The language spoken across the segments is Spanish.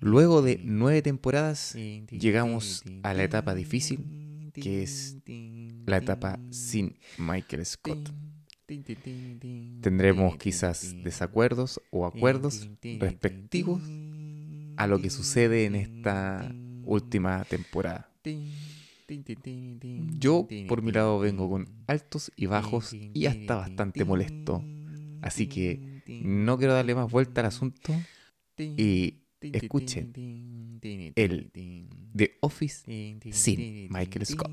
Luego de nueve temporadas, llegamos a la etapa difícil, que es la etapa sin Michael Scott. Tendremos quizás desacuerdos o acuerdos respectivos a lo que sucede en esta última temporada. Yo, por mi lado, vengo con altos y bajos y hasta bastante molesto. Así que no quiero darle más vuelta al asunto. y escuchen el The Office sin Michael Scott.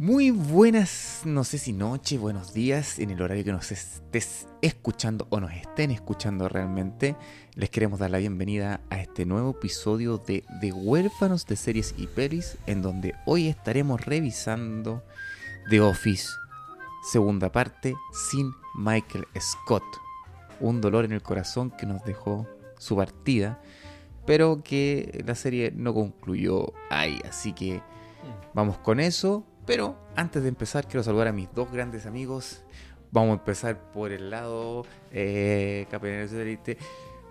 Muy buenas, no sé si noche, buenos días, en el horario que nos estés escuchando o nos estén escuchando realmente. Les queremos dar la bienvenida a este nuevo episodio de The Huérfanos de Series y Pelis, en donde hoy estaremos revisando The Office, segunda parte, sin Michael Scott. Un dolor en el corazón que nos dejó su partida, pero que la serie no concluyó ahí, así que vamos con eso pero antes de empezar, quiero saludar a mis dos grandes amigos. Vamos a empezar por el lado eh, Satélite.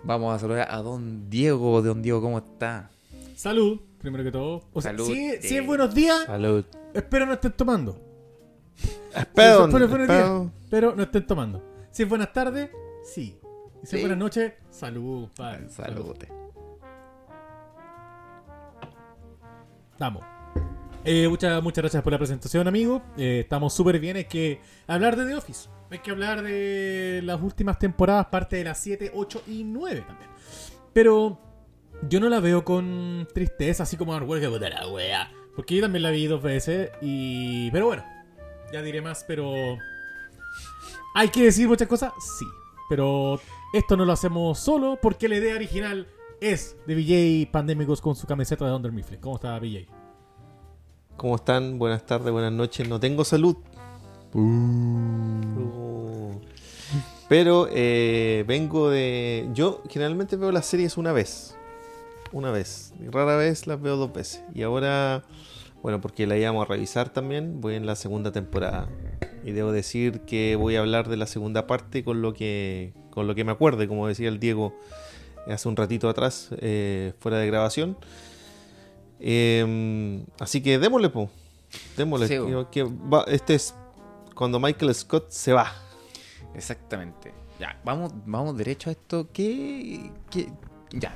Vamos a saludar a don Diego. Don Diego, ¿cómo está? Salud, primero que todo. O sea, Salud, si, si, es buenos días, Salud. espero no estén tomando. Espero, si buenos días, pero no estén tomando. Si es buenas tardes, sí. Y si es buenas noches, salud, padre. Salud. Vamos. Eh, muchas, muchas gracias por la presentación, amigo. Eh, estamos súper bien. Hay que hablar de The Office. Hay que hablar de las últimas temporadas, parte de las 7, 8 y 9 también. Pero yo no la veo con tristeza, así como que puta la wea. Porque yo también la vi dos veces. Y. Pero bueno, ya diré más, pero. ¿Hay que decir muchas cosas? Sí. Pero esto no lo hacemos solo porque la idea original es de BJ Pandémicos con su camiseta de Under Mifflin. ¿Cómo está BJ? ¿Cómo están? Buenas tardes, buenas noches. No tengo salud. Uh. Pero eh, vengo de... Yo generalmente veo las series una vez. Una vez. Y rara vez las veo dos veces. Y ahora, bueno, porque la íbamos a revisar también, voy en la segunda temporada. Y debo decir que voy a hablar de la segunda parte con lo que, con lo que me acuerde, como decía el Diego hace un ratito atrás, eh, fuera de grabación. Eh, así que démosle, po. Démosle. Sí, que, va, este es cuando Michael Scott se va. Exactamente. Ya, vamos, vamos derecho a esto. ¿Qué, qué, ya,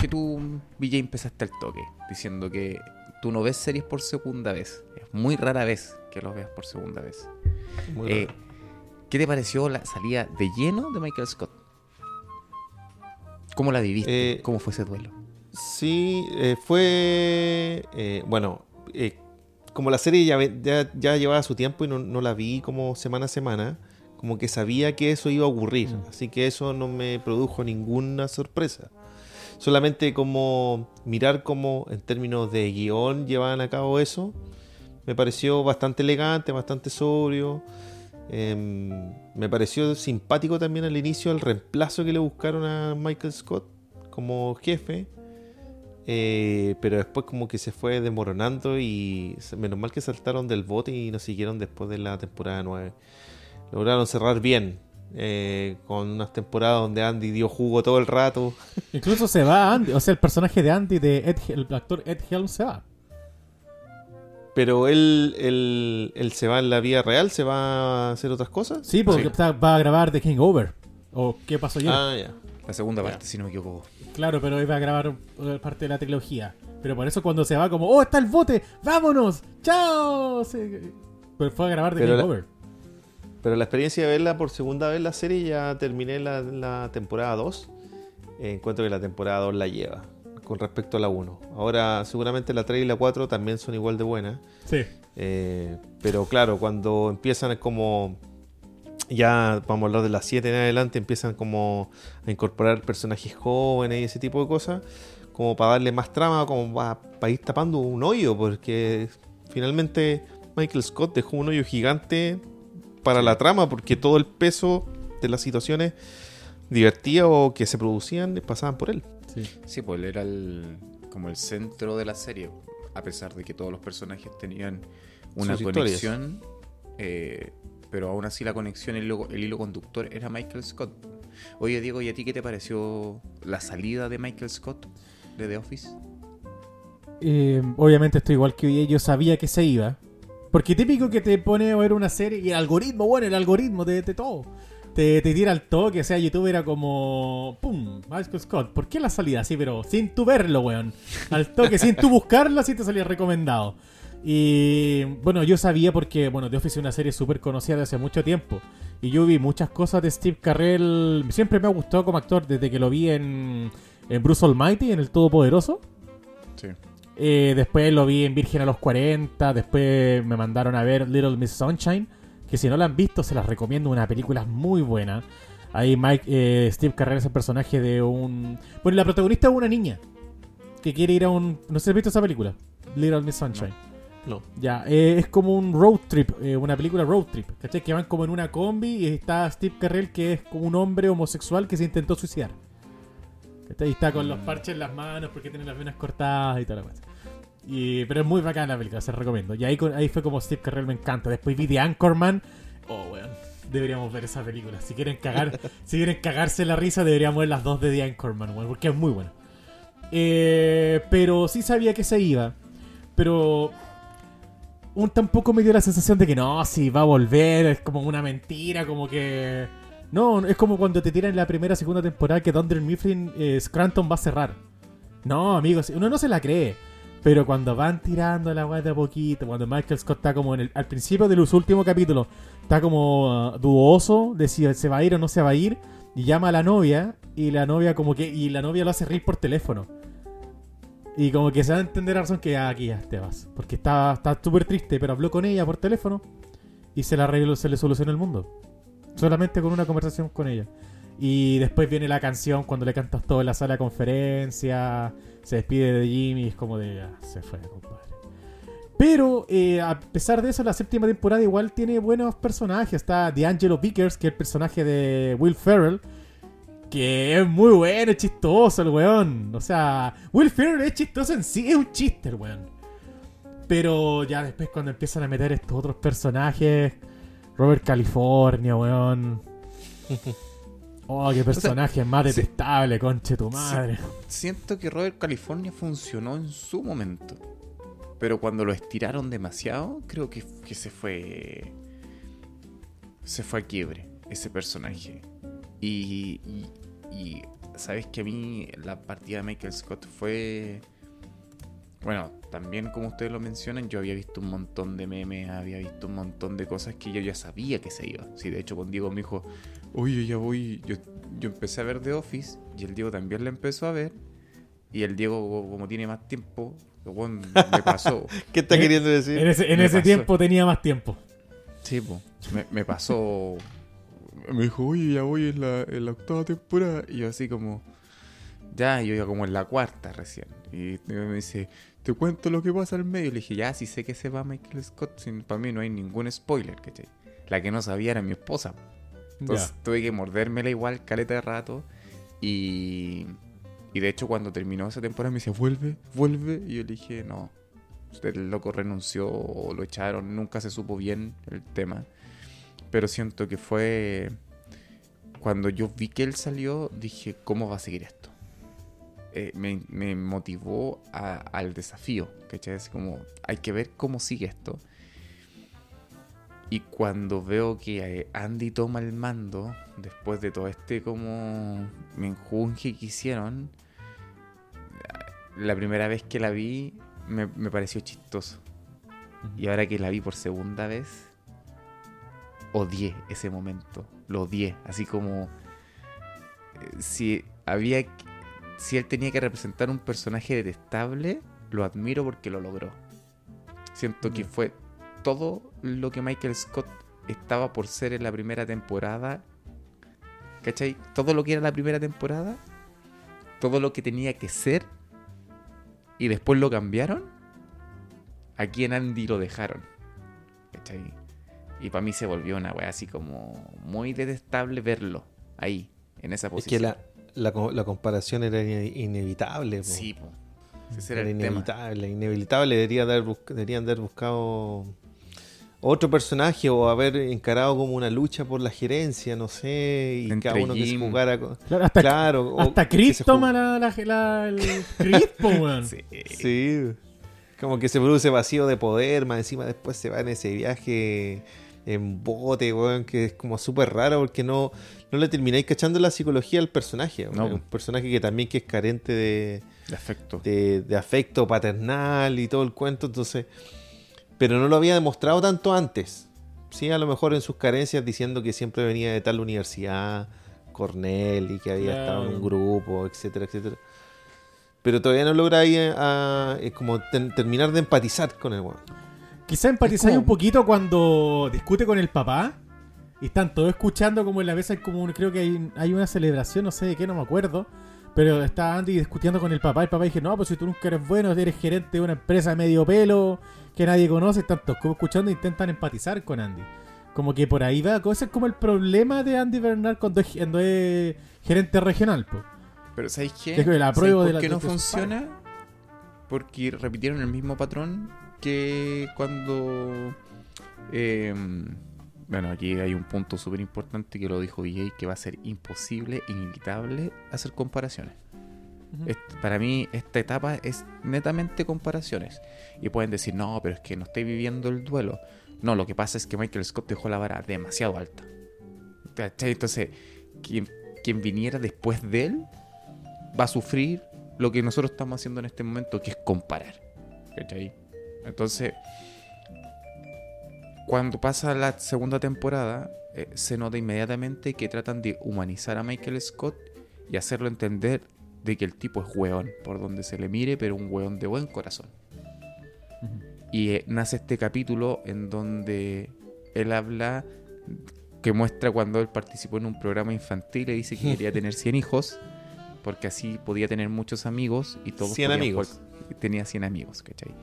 que tú, VJ, empezaste al toque diciendo que tú no ves series por segunda vez. Es muy rara vez que los veas por segunda vez. Eh, ¿Qué te pareció la salida de lleno de Michael Scott? ¿Cómo la viviste? Eh, ¿Cómo fue ese duelo? Sí, eh, fue. Eh, bueno, eh, como la serie ya, ya, ya, llevaba su tiempo y no, no, la vi como semana a semana, como que sabía que eso iba a ocurrir. Mm. Así que eso no me produjo ninguna sorpresa. Solamente como mirar cómo en términos de guion llevaban a cabo eso, me pareció bastante elegante, bastante sobrio. Eh, me pareció simpático también al inicio el reemplazo que le buscaron a Michael Scott como jefe. Eh, pero después como que se fue desmoronando y menos mal que saltaron del bote y nos siguieron después de la temporada 9. Lograron cerrar bien. Eh, con unas temporadas donde Andy dio jugo todo el rato. Incluso se va Andy, o sea, el personaje de Andy, de Ed, el actor Ed Helm, se va. Pero él, él, él, se va en la vida real, se va a hacer otras cosas. Sí, porque sí. va a grabar The Hangover. ¿O qué pasó ayer? Ah, ya. La segunda parte, si no me equivoco. Claro, pero iba a grabar parte de la trilogía. Pero por eso cuando se va como, ¡Oh, está el bote! ¡Vámonos! ¡Chao! Se... Pero fue a grabar The Game Over. Pero la experiencia de verla por segunda vez la serie, ya terminé la, la temporada 2. Eh, encuentro que la temporada 2 la lleva con respecto a la 1. Ahora, seguramente la 3 y la 4 también son igual de buenas. Sí. Eh, pero claro, cuando empiezan es como ya vamos a hablar de las 7 en adelante, empiezan como a incorporar personajes jóvenes y ese tipo de cosas, como para darle más trama, como para, ir tapando un hoyo, porque finalmente Michael Scott dejó un hoyo gigante para la trama, porque todo el peso de las situaciones divertidas o que se producían pasaban por él. Sí, sí pues él era el, como el centro de la serie, a pesar de que todos los personajes tenían una conexión. Eh, pero aún así la conexión, el hilo, conductor era Michael Scott. Oye, Diego, ¿y a ti qué te pareció la salida de Michael Scott de The Office? Eh, obviamente estoy igual que hoy, yo sabía que se iba. Porque típico que te pone a ver una serie y el algoritmo, bueno, el algoritmo de, todo. Te, tira al toque, o sea, YouTube era como. ¡Pum! Michael Scott. ¿Por qué la salida? Sí, pero sin tu verlo, weón. Al toque, sin tu buscarlo, así te salía recomendado. Y bueno, yo sabía porque, bueno, The Office es una serie súper conocida de hace mucho tiempo. Y yo vi muchas cosas de Steve Carrell. Siempre me ha gustado como actor desde que lo vi en, en Bruce Almighty, en El Todopoderoso. Sí. Eh, después lo vi en Virgen a los 40. Después me mandaron a ver Little Miss Sunshine. Que si no la han visto, se las recomiendo. Una película muy buena. Ahí Mike, eh, Steve Carrell es el personaje de un. Bueno, la protagonista es una niña. Que quiere ir a un. No sé si has visto esa película. Little Miss Sunshine. No. Ya, eh, es como un road trip, eh, una película road trip, ¿cachai? Que van como en una combi y está Steve Carrell que es como un hombre homosexual que se intentó suicidar. ¿Cachai? Y está con los mm. parches en las manos porque tiene las venas cortadas y toda la cosa. Y, pero es muy bacana la película, se recomiendo. Y ahí, ahí fue como Steve Carrell me encanta. Después vi The Anchorman. Oh, weón. Deberíamos ver esa película. Si quieren cagar, si quieren cagarse la risa, deberíamos ver las dos de The Anchorman, weón, porque es muy buena. Eh, pero sí sabía que se iba. Pero un tampoco me dio la sensación de que no, si va a volver, es como una mentira, como que... No, es como cuando te tiran la primera segunda temporada que Dunder Mifflin eh, Scranton va a cerrar. No, amigos, uno no se la cree. Pero cuando van tirando la weá de a poquito, cuando Michael Scott está como en el, al principio de los últimos capítulos, está como uh, dudoso de si se va a ir o no se va a ir, y llama a la novia, y la novia como que, y la novia lo hace reír por teléfono. Y como que se da a entender a razón que aquí ya te vas. Porque está súper triste, pero habló con ella por teléfono y se, la arregló, se le solucionó el mundo. Solamente con una conversación con ella. Y después viene la canción cuando le cantas todo en la sala de conferencia. Se despide de Jimmy. Es como de. Ya, se fue, compadre. Pero eh, a pesar de eso, la séptima temporada igual tiene buenos personajes. Está D'Angelo Vickers, que es el personaje de Will Ferrell que es muy bueno, es chistoso el weón. O sea, Will Ferrell es chistoso en sí, es un chiste el weón. Pero ya después cuando empiezan a meter estos otros personajes, Robert California, weón. Oh, qué personaje más detestable, conche tu madre. Siento que Robert California funcionó en su momento. Pero cuando lo estiraron demasiado, creo que, que se fue. Se fue a quiebre ese personaje. y, y sabes que a mí la partida de Michael Scott fue. Bueno, también como ustedes lo mencionan, yo había visto un montón de memes, había visto un montón de cosas que yo ya sabía que se iba. Sí, de hecho con Diego me dijo, oye, ya voy. Yo, yo empecé a ver The Office y el Diego también la empezó a ver. Y el Diego, como tiene más tiempo, me pasó. ¿Qué está queriendo decir? En ese, en ese tiempo tenía más tiempo. Sí, pues, me, me pasó me dijo, oye, ya voy en la, en la octava temporada. Y yo así como, ya, yo iba como en la cuarta recién. Y me dice, te cuento lo que pasa al medio. Le dije, ya, si sé que se va Michael Scott, sin, para mí no hay ningún spoiler, ¿cachai? La que no sabía era mi esposa. Entonces tuve que mordérmela igual, caleta de rato. Y, y de hecho cuando terminó esa temporada me dice, vuelve, vuelve. Y yo le dije, no, el loco renunció o lo echaron, nunca se supo bien el tema pero siento que fue cuando yo vi que él salió, dije, ¿cómo va a seguir esto? Eh, me, motivó al desafío, ¿cachai? Es como, hay que ver cómo sigue esto. Y cuando veo que eh, Andy toma el mando, después de todo este como menjunje que hicieron, la primera vez que la vi me, me pareció chistoso. Y ahora que la vi por segunda vez, odié ese momento. Lo odié. Así como. Eh, si había. Si él tenía que representar un personaje detestable, lo admiro porque lo logró. Siento que fue todo lo que Michael Scott estaba por ser en la primera temporada. ¿Cachai? Todo lo que era la primera temporada, todo lo que tenía que ser, y después lo cambiaron, aquí en Andy lo dejaron. ¿Cachai? Y para mí se volvió una wea así como muy detestable verlo ahí, en esa Es posición. que la, la, la comparación era ine- inevitable. po. Sí, po. Ese era Era el tema. inevitable, inevitable. Debería haber bus- deberían haber buscado otro personaje o haber encarado como una lucha por la gerencia, no sé, y Entre cada uno que se jugara. con- Claro, hasta, Claro, hasta Chris toma la, la, la- el Chris, po, weón. Sí. Sí, como que se produce vacío de poder, más encima después se va en ese viaje en bote, weón, que es como súper raro porque no, no le termináis cachando la psicología al personaje. No. Un personaje que también que es carente de, De afecto. de, de afecto paternal y todo el cuento, entonces... Pero no lo había demostrado tanto antes. Sí, a lo mejor en sus carencias diciendo que siempre venía de tal universidad, Cornell, y que había estado en un grupo, etcétera, etcétera. Pero todavía no logra ahí eh, a- eh, como ten- terminar de empatizar con el weón. Quizá empatizáis como- un poquito cuando discute con el papá y están todos escuchando como en la mesa, hay como creo que hay, hay una celebración, no sé de qué, no me acuerdo. Pero está Andy discutiendo con el papá. El papá dice, no, pues si tú nunca eres bueno, eres gerente de una empresa medio pelo que nadie conoce. Están todos como escuchando e intentan empatizar con Andy. Como que por ahí va. Ese es como el problema de Andy Bernard cuando es, cuando es gerente regional. pues. Pero ¿sabéis qué? ¿Sabéis por qué no sus funciona? Porque repitieron el mismo patrón que cuando... eh, bueno, aquí hay un punto súper importante que lo dijo VJ, que va a ser imposible, inevitable hacer comparaciones. Para mí esta etapa es netamente comparaciones. Y pueden decir, no, pero es que no estoy viviendo el duelo. No, lo que pasa es que Michael Scott dejó la vara demasiado alta. Entonces, quien, quien viniera después de él va a sufrir lo que nosotros estamos haciendo en este momento, que es comparar. ¿Cachai? Entonces, cuando pasa la segunda temporada, eh, se nota inmediatamente que tratan de humanizar a Michael Scott y hacerlo entender de que el tipo es weón, por donde se le mire, pero un weón de buen corazón. Y eh, nace este capítulo en donde él habla, que muestra cuando él participó en un programa infantil y dice que quería tener 100 hijos, porque así podía tener muchos amigos y todos 100 podían amigos. jugar- Tenía 100 amigos, ¿cachai?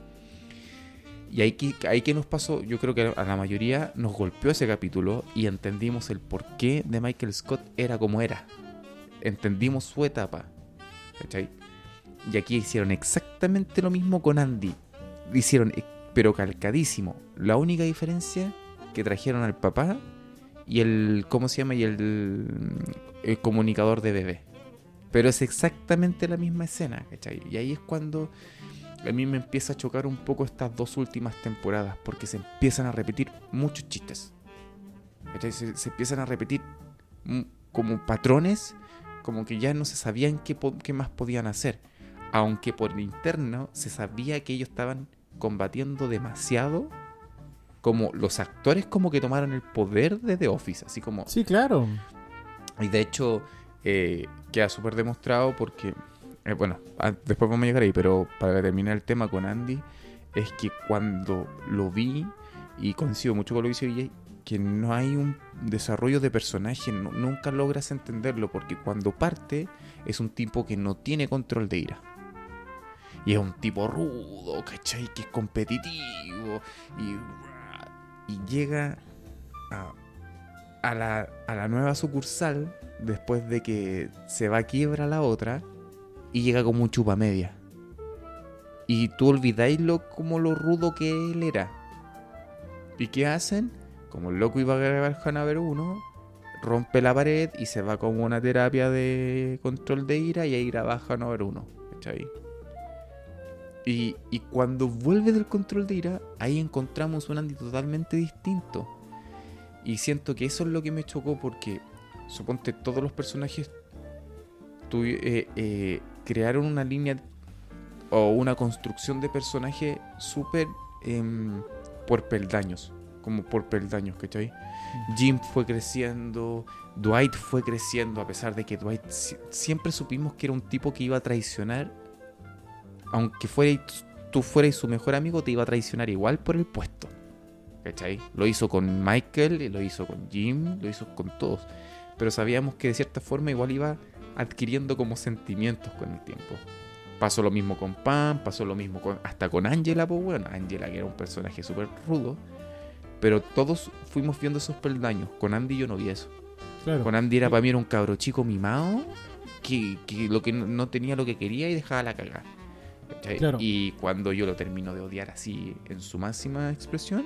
Y ahí que, ahí que nos pasó, yo creo que a la mayoría nos golpeó ese capítulo y entendimos el porqué de Michael Scott era como era. Entendimos su etapa. ¿Cachai? Y aquí hicieron exactamente lo mismo con Andy. Hicieron, eh, pero calcadísimo. La única diferencia que trajeron al papá y el, ¿cómo se llama? Y el, el comunicador de bebé. Pero es exactamente la misma escena, ¿cachai? Y ahí es cuando a mí me empieza a chocar un poco estas dos últimas temporadas, porque se empiezan a repetir muchos chistes. Se, se empiezan a repetir mm, como patrones, como que ya no se sabían qué, qué más podían hacer. Aunque por el interno se sabía que ellos estaban combatiendo demasiado, como los actores como que tomaron el poder de The Office, así como... Sí, claro. Y de hecho, eh, queda súper demostrado porque, eh, bueno, a- después vamos a llegar ahí, pero para terminar el tema con Andy, es que cuando lo vi, y coincido mucho con lo que dice VJ, que no hay un desarrollo de personaje, nunca logras entenderlo, porque cuando parte es un tipo que no tiene control de ira. Y es un tipo rudo, ¿cachai? Que es competitivo. Y, y llega a, a la, a la nueva sucursal después de que se va a quiebra la otra y llega como un chupa media. Y tú olvidáis lo, como lo rudo que él era. ¿Y qué hacen? Como el loco iba a grabar Hanover 1, rompe la pared y se va como una terapia de control de ira y ahí graba Hanover 1. ¿Cachai? Y, y cuando vuelve del control de ira, ahí encontramos un Andy totalmente distinto. Y siento que eso es lo que me chocó porque, suponte, todos los personajes eh, eh, crearon una línea o una construcción de personaje súper em, por peldaños. Como por peldaños, ¿cachai? Jim fue creciendo, Dwight fue creciendo, a pesar de que Dwight si- siempre supimos que era un tipo que iba a traicionar. Aunque fuerais, tú fuerais su mejor amigo, te iba a traicionar igual por el puesto. ¿cachai? Lo hizo con Michael, lo hizo con Jim, lo hizo con todos. Pero sabíamos que de cierta forma igual iba adquiriendo como sentimientos con el tiempo. Pasó lo mismo con Pam, pasó lo mismo con, hasta con Angela, pues bueno, Angela que era un personaje súper rudo. Pero todos fuimos viendo esos peldaños. Con Andy yo no vi eso. Claro. Con Andy era para mí era un cabro chico mimado que, que lo que no, tenía lo que quería y dejaba la cagada. Claro. Y cuando yo lo termino de odiar así en su máxima expresión,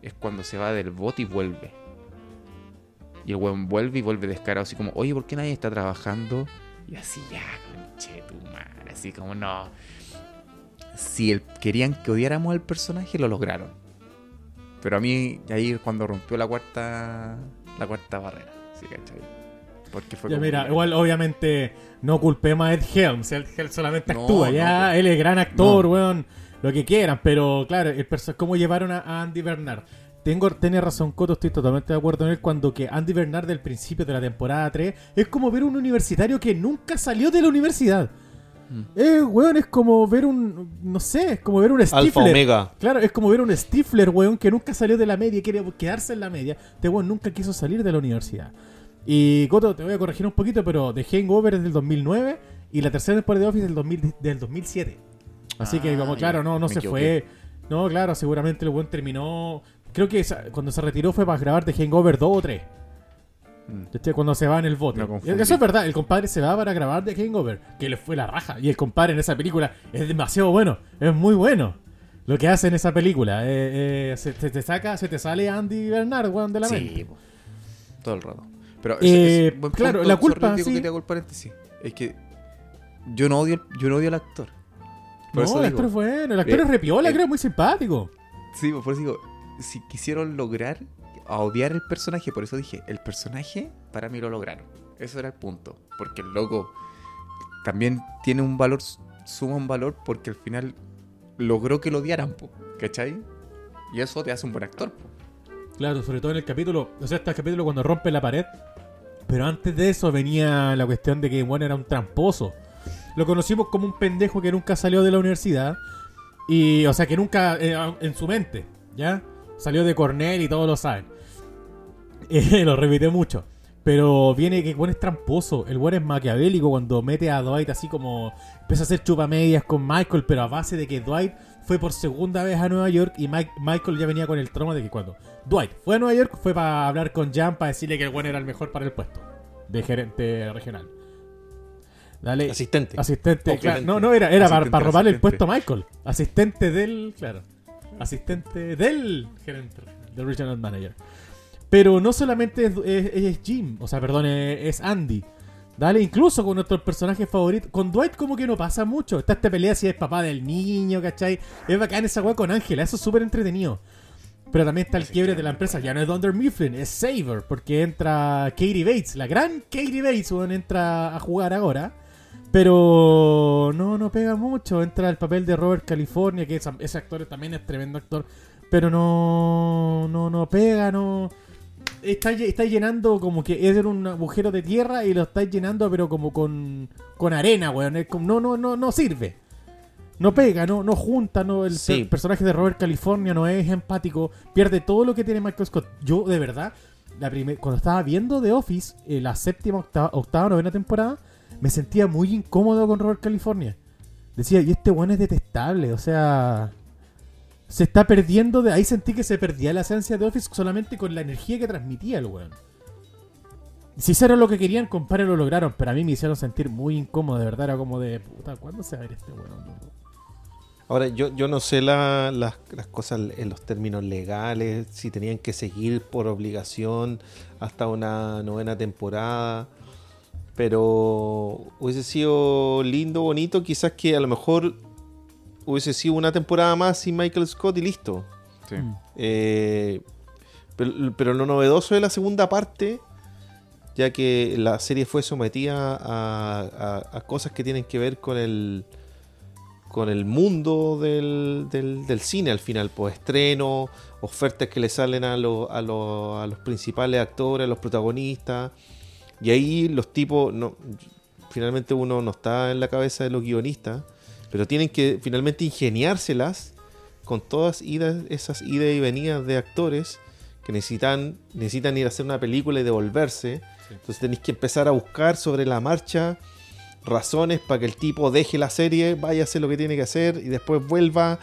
es cuando se va del bot y vuelve. Y el weón vuelve y vuelve descarado, así como, oye, ¿por qué nadie está trabajando? Y así, ya, conche tu madre, así como, no. Si el- querían que odiáramos al personaje, lo lograron. Pero a mí, ahí es cuando rompió la cuarta, la cuarta barrera, ¿sí, cachai? Porque fue Ya, mira, igual obviamente no culpemos a Ed Helms. Ed Helms solamente No, actúa, no, ya. pues. Él es gran actor, No. weón. Lo que quieran, pero claro, el perso- cómo llevaron a Andy Bernard. Tengo, tiene razón Coto, estoy totalmente de acuerdo en él cuando que Andy Bernard del principio de la temporada 3 es como ver un universitario que nunca salió de la universidad. Mm. Eh, weón, es como ver un, no sé, es como ver un Alfa Stifler. Omega. Claro, es como ver un Stifler, weón, que nunca salió de la media y quiere quedarse en la media. Este weón nunca quiso salir de la universidad. Y Coto, te voy a corregir un poquito, pero The Hangover es del 2009 y la tercera temporada de Office del, 2000 del 2007. Así que, Ah, como, claro, no, no se equivoqué. fue. No, claro, seguramente el weón terminó. Creo que cuando se retiró fue para grabar The Hangover 2 o 3. Mm. Cuando se va en el bote. Confundí. Eso es verdad, el compadre se va para grabar The Hangover, que le fue la raja. Y el compadre en esa película es demasiado bueno, es muy bueno. Lo que hace en esa película, eh, eh, se, se te saca, se te sale Andy Bernard, weón, de la Sí, mente. todo el rato. Pero Eh, buen claro, la culpa, sí. que te hago el paréntesis. Es que yo no odio, yo no odio al actor. Por No, el actor es bueno, el actor es repiola, creo, muy simpático. Sí, por eso digo, si quisieron lograr a odiar el personaje, por eso dije, el personaje para mí lo lograron. Eso era el punto. Porque el loco también tiene un valor, suma un valor porque al final logró que lo odiaran, po, ¿cachai? Y eso te hace un buen actor. Claro, sobre todo en el capítulo, o sea, este capítulo cuando rompe la pared. Pero antes de eso venía la cuestión de que bueno era un tramposo. Lo conocimos como un pendejo que nunca salió de la universidad. Y, o sea, que nunca, eh, en su mente, ¿ya? Salió de Cornell y todos lo saben. Eh, lo repite mucho. Pero viene que bueno es tramposo. El bueno es maquiavélico cuando mete a Dwight así como. Empieza a hacer chupamedias con Michael, pero a base de que Dwight fue por segunda vez a Nueva York y Mike- Michael ya venía con el trauma de que cuando Dwight fue a Nueva York fue para hablar con Jan para decirle que el bueno era el mejor para el puesto de gerente regional. Dale. Asistente. Asistente, claro. No, no, era, era para, Asistente, para robarle el puesto a Michael. Asistente del, claro. Asistente del gerente, del regional manager. Pero no solamente es, es- es Jim, o sea, perdón, es, es Andy. Dale, incluso con nuestro personaje favorito. Con Dwight como que no pasa mucho. Está esta pelea si es papá del niño, ¿cachai? Es bacán esa weá con Ángela, eso es súper entretenido. Pero también está el quiebre de la empresa. Ya no es Dunder Mifflin, es Saber. Porque entra Katie Bates, la gran Katie Bates, weón, entra a jugar ahora. Pero no, no pega mucho. Entra el papel de Robert California, que ese, ese actor también es tremendo actor. Pero no, no, no pega, no. Está, está llenando como que es un agujero de tierra y lo está llenando, pero como con, con arena, weón. Es como- no, no, no, no sirve. No pega, no, no junta, no, el Sí. personaje de Robert California no es empático, pierde todo lo que tiene Michael Scott. Yo, de verdad, la primer- cuando estaba viendo The Office, eh, la séptima, octava, octava, novena temporada, me sentía muy incómodo con Robert California. Decía, y este weón es detestable, o sea. Se está perdiendo de. Ahí sentí que se perdía la esencia de Office solamente con la energía que transmitía el weón. Si era lo que querían, compadre, lo lograron. Pero a mí me hicieron sentir muy incómodo, de verdad. Era como de. Puta, ¿cuándo se va a ver este weón? Ahora, yo, yo no sé la- las, las cosas en los términos legales, si tenían que seguir por obligación hasta una novena temporada, pero hubiese sido lindo, bonito, quizás que a lo mejor hubiese sido una temporada más sin Michael Scott y listo. Sí. Mm. Eh, pero, pero lo novedoso de la segunda parte, ya que la serie fue sometida a, a- a cosas que tienen que ver con el con el mundo del, del- del cine al final, pues estreno, ofertas que le salen a, los- a, los- a los principales actores, a los protagonistas, y ahí los tipos, no, finalmente uno no está en la cabeza de los guionistas, pero tienen que finalmente ingeniárselas con todas idas, esas idas y venidas de actores que necesitan, necesitan ir a hacer una película y devolverse. Entonces tenéis que empezar a buscar sobre la marcha razones para que el tipo deje la serie, vaya a hacer lo que tiene que hacer y después vuelva.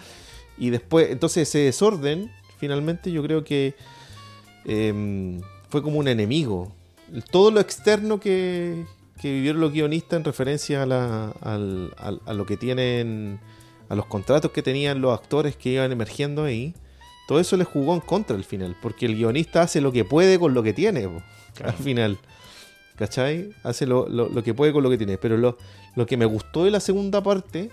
Y después, entonces ese desorden, finalmente yo creo que em, fue como un enemigo. Todo lo externo que, que vivieron los guionistas en referencia a, la, al- al- a lo que tienen, a los contratos que tenían los actores que iban emergiendo ahí, todo eso les jugó en contra al final, porque el guionista hace lo que puede con lo que tiene, po, al final. ¿Cachai? Hace lo, lo- lo que puede con lo que tiene. Pero lo, lo que me gustó de la segunda parte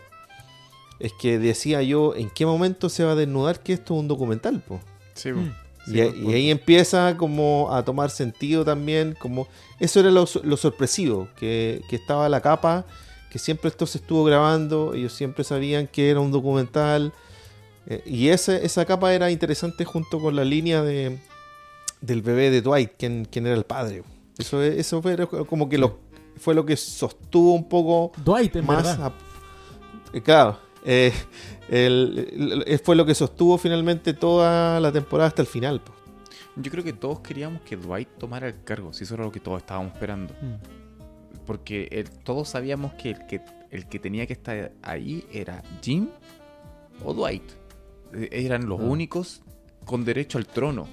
es que decía yo, ¿en qué momento se va a desnudar que esto es un documental? Po? Sí, Mm. Sí, y, y ahí empieza como a tomar sentido también, como eso era lo, lo sorpresivo, que, que estaba la capa, que siempre esto se estuvo grabando, ellos siempre sabían que era un documental, eh, y ese, esa capa era interesante junto con la línea de, del bebé de Dwight, quien, quien era el padre. Eso, eso fue como que lo, fue lo que sostuvo un poco Dwight, en más a- eh, claro eh, el- el- fue lo que sostuvo finalmente toda la temporada hasta el final po. Yo creo que todos queríamos que Dwight tomara el cargo, si eso era lo que todos estábamos esperando. Mm. Porque el- todos sabíamos que el, que el que tenía que estar ahí era Jim o Dwight. Eh, Eran los Ah. únicos con derecho al trono.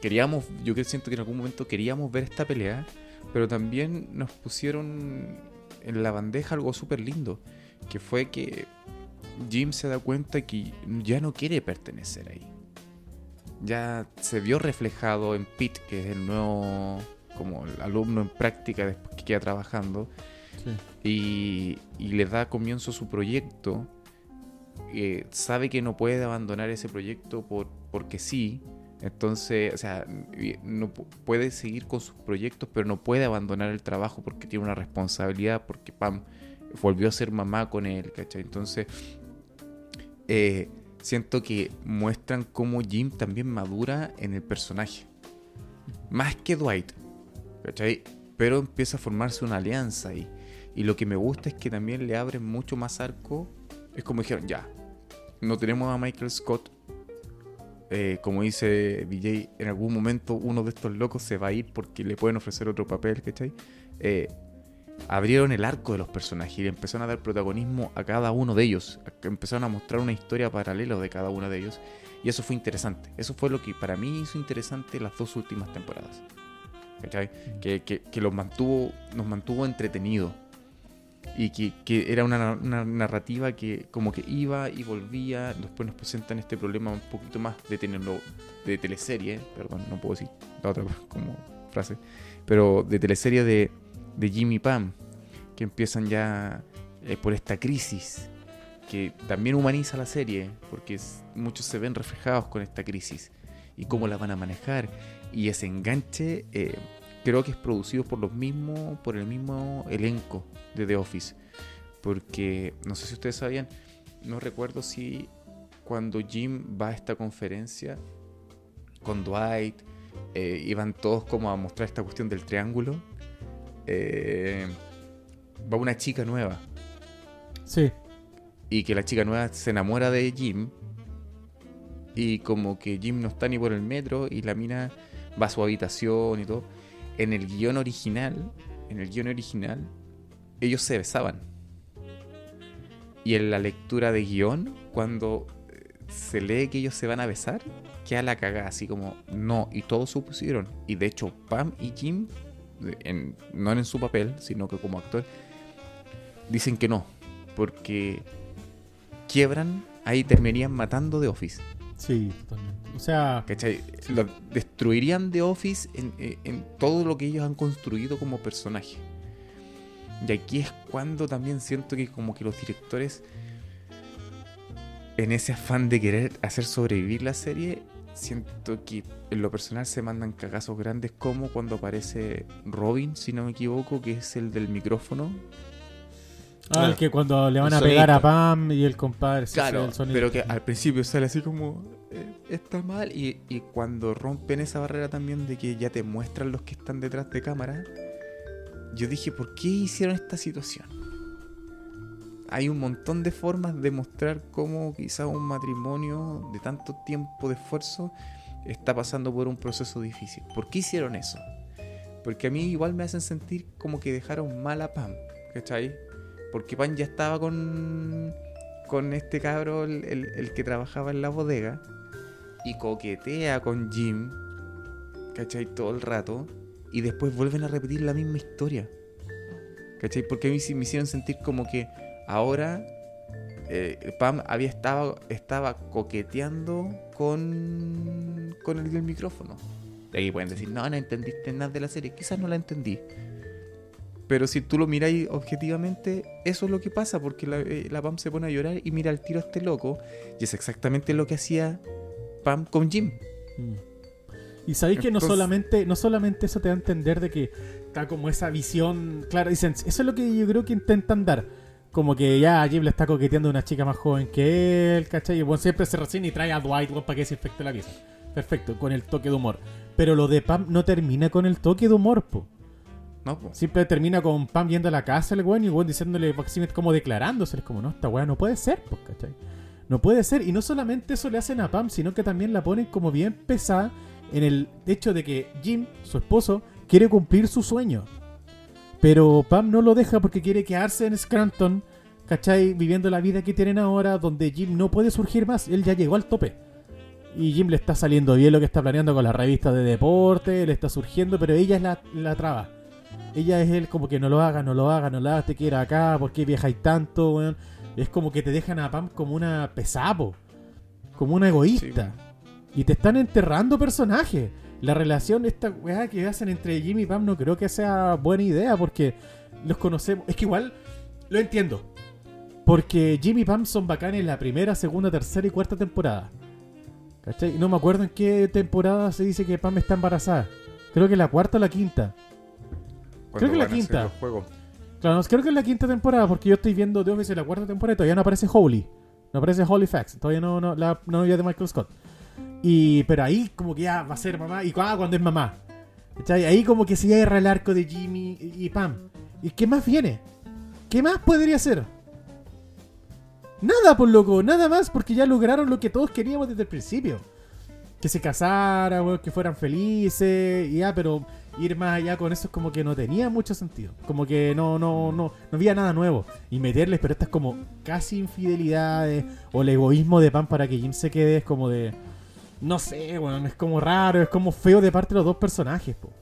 Queríamos, yo que siento que en algún momento queríamos ver esta pelea, pero también nos pusieron en la bandeja algo súper lindo, que fue que Jim se da cuenta que ya no quiere pertenecer ahí. Ya se vio reflejado en Pete, que es el nuevo como el alumno en práctica después que queda trabajando Sí. y, y le da comienzo a su proyecto. eh, sabe que no puede abandonar ese proyecto por, porque sí. Entonces, o sea, no pu- puede seguir con sus proyectos, pero no puede abandonar el trabajo porque tiene una responsabilidad, porque Pam volvió a ser mamá con él, ¿cachai? Entonces, eh, siento que muestran cómo Jim también madura en el personaje. Más que Dwight, ¿cachai? Pero empieza a formarse una alianza ahí. Y lo que me gusta es que también le abren mucho más arco. Es como dijeron, ya, no tenemos a Michael Scott. Eh, como dice DJ, en algún momento uno de estos locos se va a ir porque le pueden ofrecer otro papel, ¿cachai? Eh, abrieron el arco de los personajes y le empezaron a dar protagonismo a cada uno de ellos. Empezaron a mostrar una historia paralela de cada uno de ellos. Y eso fue interesante. Eso fue lo que para mí hizo interesante las dos últimas temporadas. ¿Cachai? Que, que- que los mantuvo, nos mantuvo entretenidos. Y que, que era una, una narrativa que como que iba y volvía. Después nos presentan este problema un poquito más de tenerlo de teleserie. Perdón, no puedo decir la otra como frase. Pero de teleserie de, de Jimmy Pam. Que empiezan ya eh, por esta crisis. Que también humaniza la serie. Porque muchos se ven reflejados con esta crisis. Y cómo la van a manejar. Y ese enganche eh, creo que es producido por los mismos, por el mismo elenco de The Office. Porque no sé si ustedes sabían, no recuerdo si cuando Jim va a esta conferencia con Dwight, eh, iban todos como a mostrar esta cuestión del triángulo. Eh, va una chica nueva Sí. y que la chica nueva se enamora de Jim y como que Jim no está ni por el metro y la mina va a su habitación y todo. En el guion original, en el guion original, ellos se besaban. Y en la lectura de guion, cuando eh, se lee que ellos se van a besar, queda la cagada, así como no, y todos supusieron. Y de hecho, Pam y Jim, en- no en su papel, sino que como actor, dicen que no, porque quiebran, ahí terminarían matando The Office. Sí, totalmente. O sea, ¿Cachai? Lo destruirían The Office en, en- en todo lo que ellos han construido como personaje. Y aquí es cuando también siento que como que los directores, en ese afán de querer hacer sobrevivir la serie, siento que en lo personal se mandan cagazos grandes como cuando aparece Robin, si no me equivoco, que es el del micrófono. ah, el que cuando le van El a pegar a. Pam y el compadre. Claro, el sonido. pero que al principio sale así como, eh, está mal, y, y cuando rompen esa barrera también de que ya te muestran los que están detrás de cámara, yo dije, ¿por qué hicieron esta situación? Hay un montón de formas de mostrar cómo quizá un matrimonio de tanto tiempo de esfuerzo está pasando por un proceso difícil. ¿Por qué hicieron eso? Porque a mí igual me hacen sentir como que dejaron mal a Pam, ¿cachai? Porque Pam ya estaba con, con este cabro, el, el- el que trabajaba en la bodega, y coquetea con Jim, ¿cachai? Todo el rato, y después vuelven a repetir la misma historia, ¿cachai? Porque a mí me hicieron sentir como que ahora eh, Pam había estado, estaba coqueteando con, con el del micrófono. De ahí pueden decir, no, no entendiste nada de la serie. Quizás no la entendí. Pero si tú lo miráis objetivamente, eso es lo que pasa, porque la, eh, la Pam se pone a llorar y mira al tiro a este loco. Y es exactamente lo que hacía Pam con Jim. Mm. Y sabéis que no solamente, no solamente eso te da a entender de que está como esa visión, claro, dicen, eso es lo que yo creo que intentan dar. Como que ya Jim le está coqueteando a una chica más joven que él, ¿cachai? Y bueno, siempre se recién y trae a Dwight weón, para que se infecte la pieza. Perfecto, con el toque de humor. Pero lo de Pam no termina con el toque de humor, po. ¿No? po? Siempre termina con Pam viendo a la casa el weón y weón diciéndole, así como declarándose, es como, no, esta weá no puede ser, pues, ¿cachai? No puede ser. Y no solamente eso le hacen a Pam, sino que también la ponen como bien pesada en el hecho de que Jim, su esposo, quiere cumplir su sueño. Pero Pam no lo deja porque quiere quedarse en Scranton, ¿cachai? Viviendo la vida que tienen ahora, donde Jim no puede surgir más. Él ya llegó al tope. Y Jim le está saliendo bien lo que está planeando con la revista de deporte, le está surgiendo, pero ella es la, la traba. Ella es él como que no lo haga, no lo haga, no lo hagas, te quiero acá, ¿por qué viajáis tanto, weón? Es como que te dejan a Pam como una pesapo, como una egoísta. Y te están enterrando personajes. La relación, esta weá que hacen entre Jim y Pam no creo que sea buena idea porque los conocemos. Es que igual lo entiendo. Porque Jim y Pam son bacanes en la primera, segunda, tercera y cuarta temporada. ¿Cachai? No me acuerdo en qué temporada se dice que Pam está embarazada. Creo que la cuarta o la quinta. Cuando que la quinta. Claro, no, creo que es la quinta temporada, porque yo estoy viendo The Office la cuarta temporada y todavía no aparece Holy. No aparece Holy Facts. Todavía no, no, la no novia de Michael Scott. Y, pero ahí como que ya va a ser mamá. ¿Y ah, cuando es mamá? ¿Cachai? Ahí como que se cierra el arco de Jimmy y, Pam. ¿Y qué más viene? ¿Qué más podría ser? Nada, por loco, nada más, porque ya lograron lo que todos queríamos desde el principio. Que se casaran, que fueran felices, y ya, pero ir más allá con eso es como que no tenía mucho sentido. Como que no, no, no, no había nada nuevo. Y meterles, pero estas como casi infidelidades, o el egoísmo de Pam para que Jim se quede, es como de. No sé, weón, es como raro, es como feo de parte de los dos personajes, po.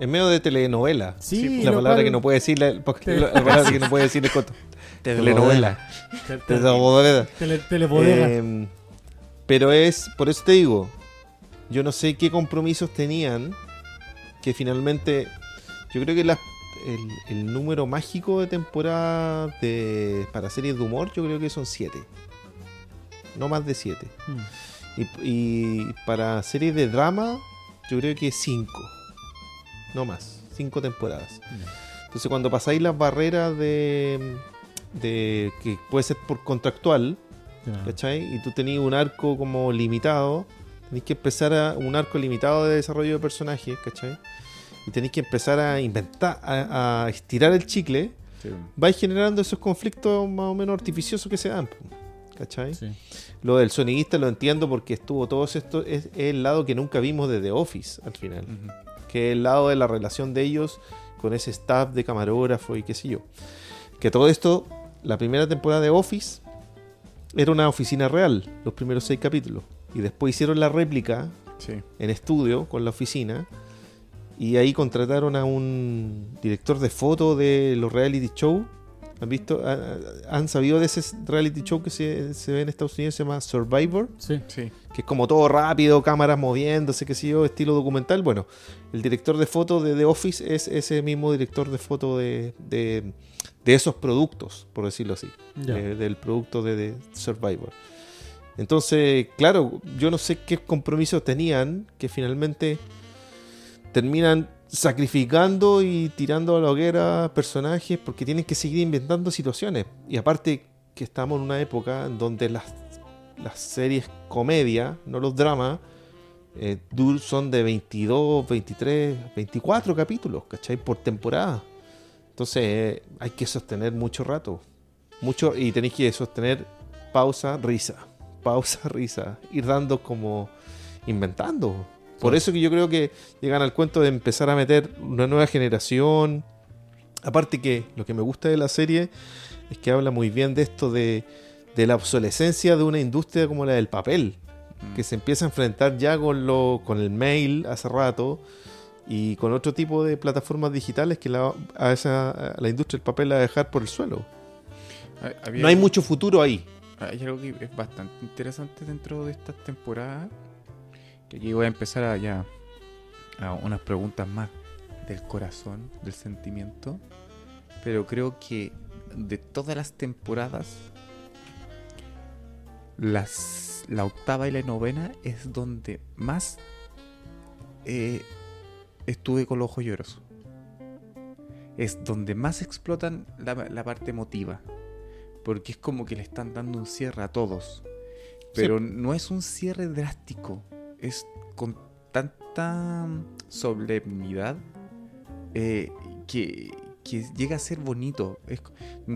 En medio de telenovela. Sí, la palabra cual- que no puede decir la, Te- la palabra que no puede decir el coto. Telenovela. Te- te- Telenovela. tele- telebodega. Eh, pero es, por eso te digo, yo no sé qué compromisos tenían que finalmente, yo creo que las- el, el número mágico de temporada de, para series de humor, yo creo que son 7. No más de 7. Mm. Y, y para series de drama, yo creo que 5. No más. 5 temporadas. Entonces cuando pasáis las barreras de, de que puede ser por contractual. ¿cachai? Y tú tenías un arco como limitado, tenéis que empezar a un arco limitado de desarrollo de personajes, ¿cachai? Y tenéis que empezar a inventar, a, a estirar el chicle, Sí. vais generando esos conflictos más o menos artificiosos que se dan, ¿cachai? Sí. Lo del sonidista lo entiendo porque estuvo todo esto, es, es el lado que nunca vimos de The Office al final que es el lado de la relación de ellos con ese staff de camarógrafo y qué sé yo. Que todo esto, la primera temporada de Office era una oficina real, los primeros seis capítulos. Y después hicieron la réplica Sí. en estudio con la oficina. Y ahí contrataron a un director de foto de los reality show. ¿Han visto? ¿Han- ¿Han sabido de ese reality show que se, se ve en Estados Unidos? Se llama Survivor Sí. Sí. que es como todo rápido, cámaras moviéndose, qué sé yo, estilo documental. Bueno, el director de foto de The Office es ese mismo director de foto de, de, de esos productos, por decirlo así, de- del producto de, The Survivor. Entonces, claro, yo no sé qué compromisos tenían que finalmente terminan sacrificando y tirando a la hoguera personajes porque tienen que seguir inventando situaciones. Y aparte que estamos en una época en donde las, las series comedia, no los dramas, eh, son de 22, 23, 24 capítulos, ¿cachai? Por temporada. Entonces eh, hay que sostener mucho rato. Mucho, y tenéis que sostener pausa, risa, pausa, risa, ir dando como inventando. Por eso que yo creo que llegan al cuento de empezar a meter una nueva generación. Aparte que lo que me gusta de la serie es que habla muy bien de esto de, de la obsolescencia de una industria como la del papel, Mm. que se empieza a enfrentar ya con, lo, con el mail hace rato y con otro tipo de plataformas digitales que la, a, esa, a la industria del papel la va a dejar por el suelo. Había- No hay mucho futuro ahí. Hay algo que es bastante interesante dentro de estas temporadas. Que aquí voy a empezar a ya a unas preguntas más del corazón, del sentimiento. Pero creo que de todas las temporadas, las, la octava y la novena es donde más eh, estuve con los ojos llorosos. Es donde más explotan la, la parte emotiva porque es como que le están dando un cierre a todos. Pero no es un cierre drástico, es con tanta solemnidad eh, que, que llega a ser bonito.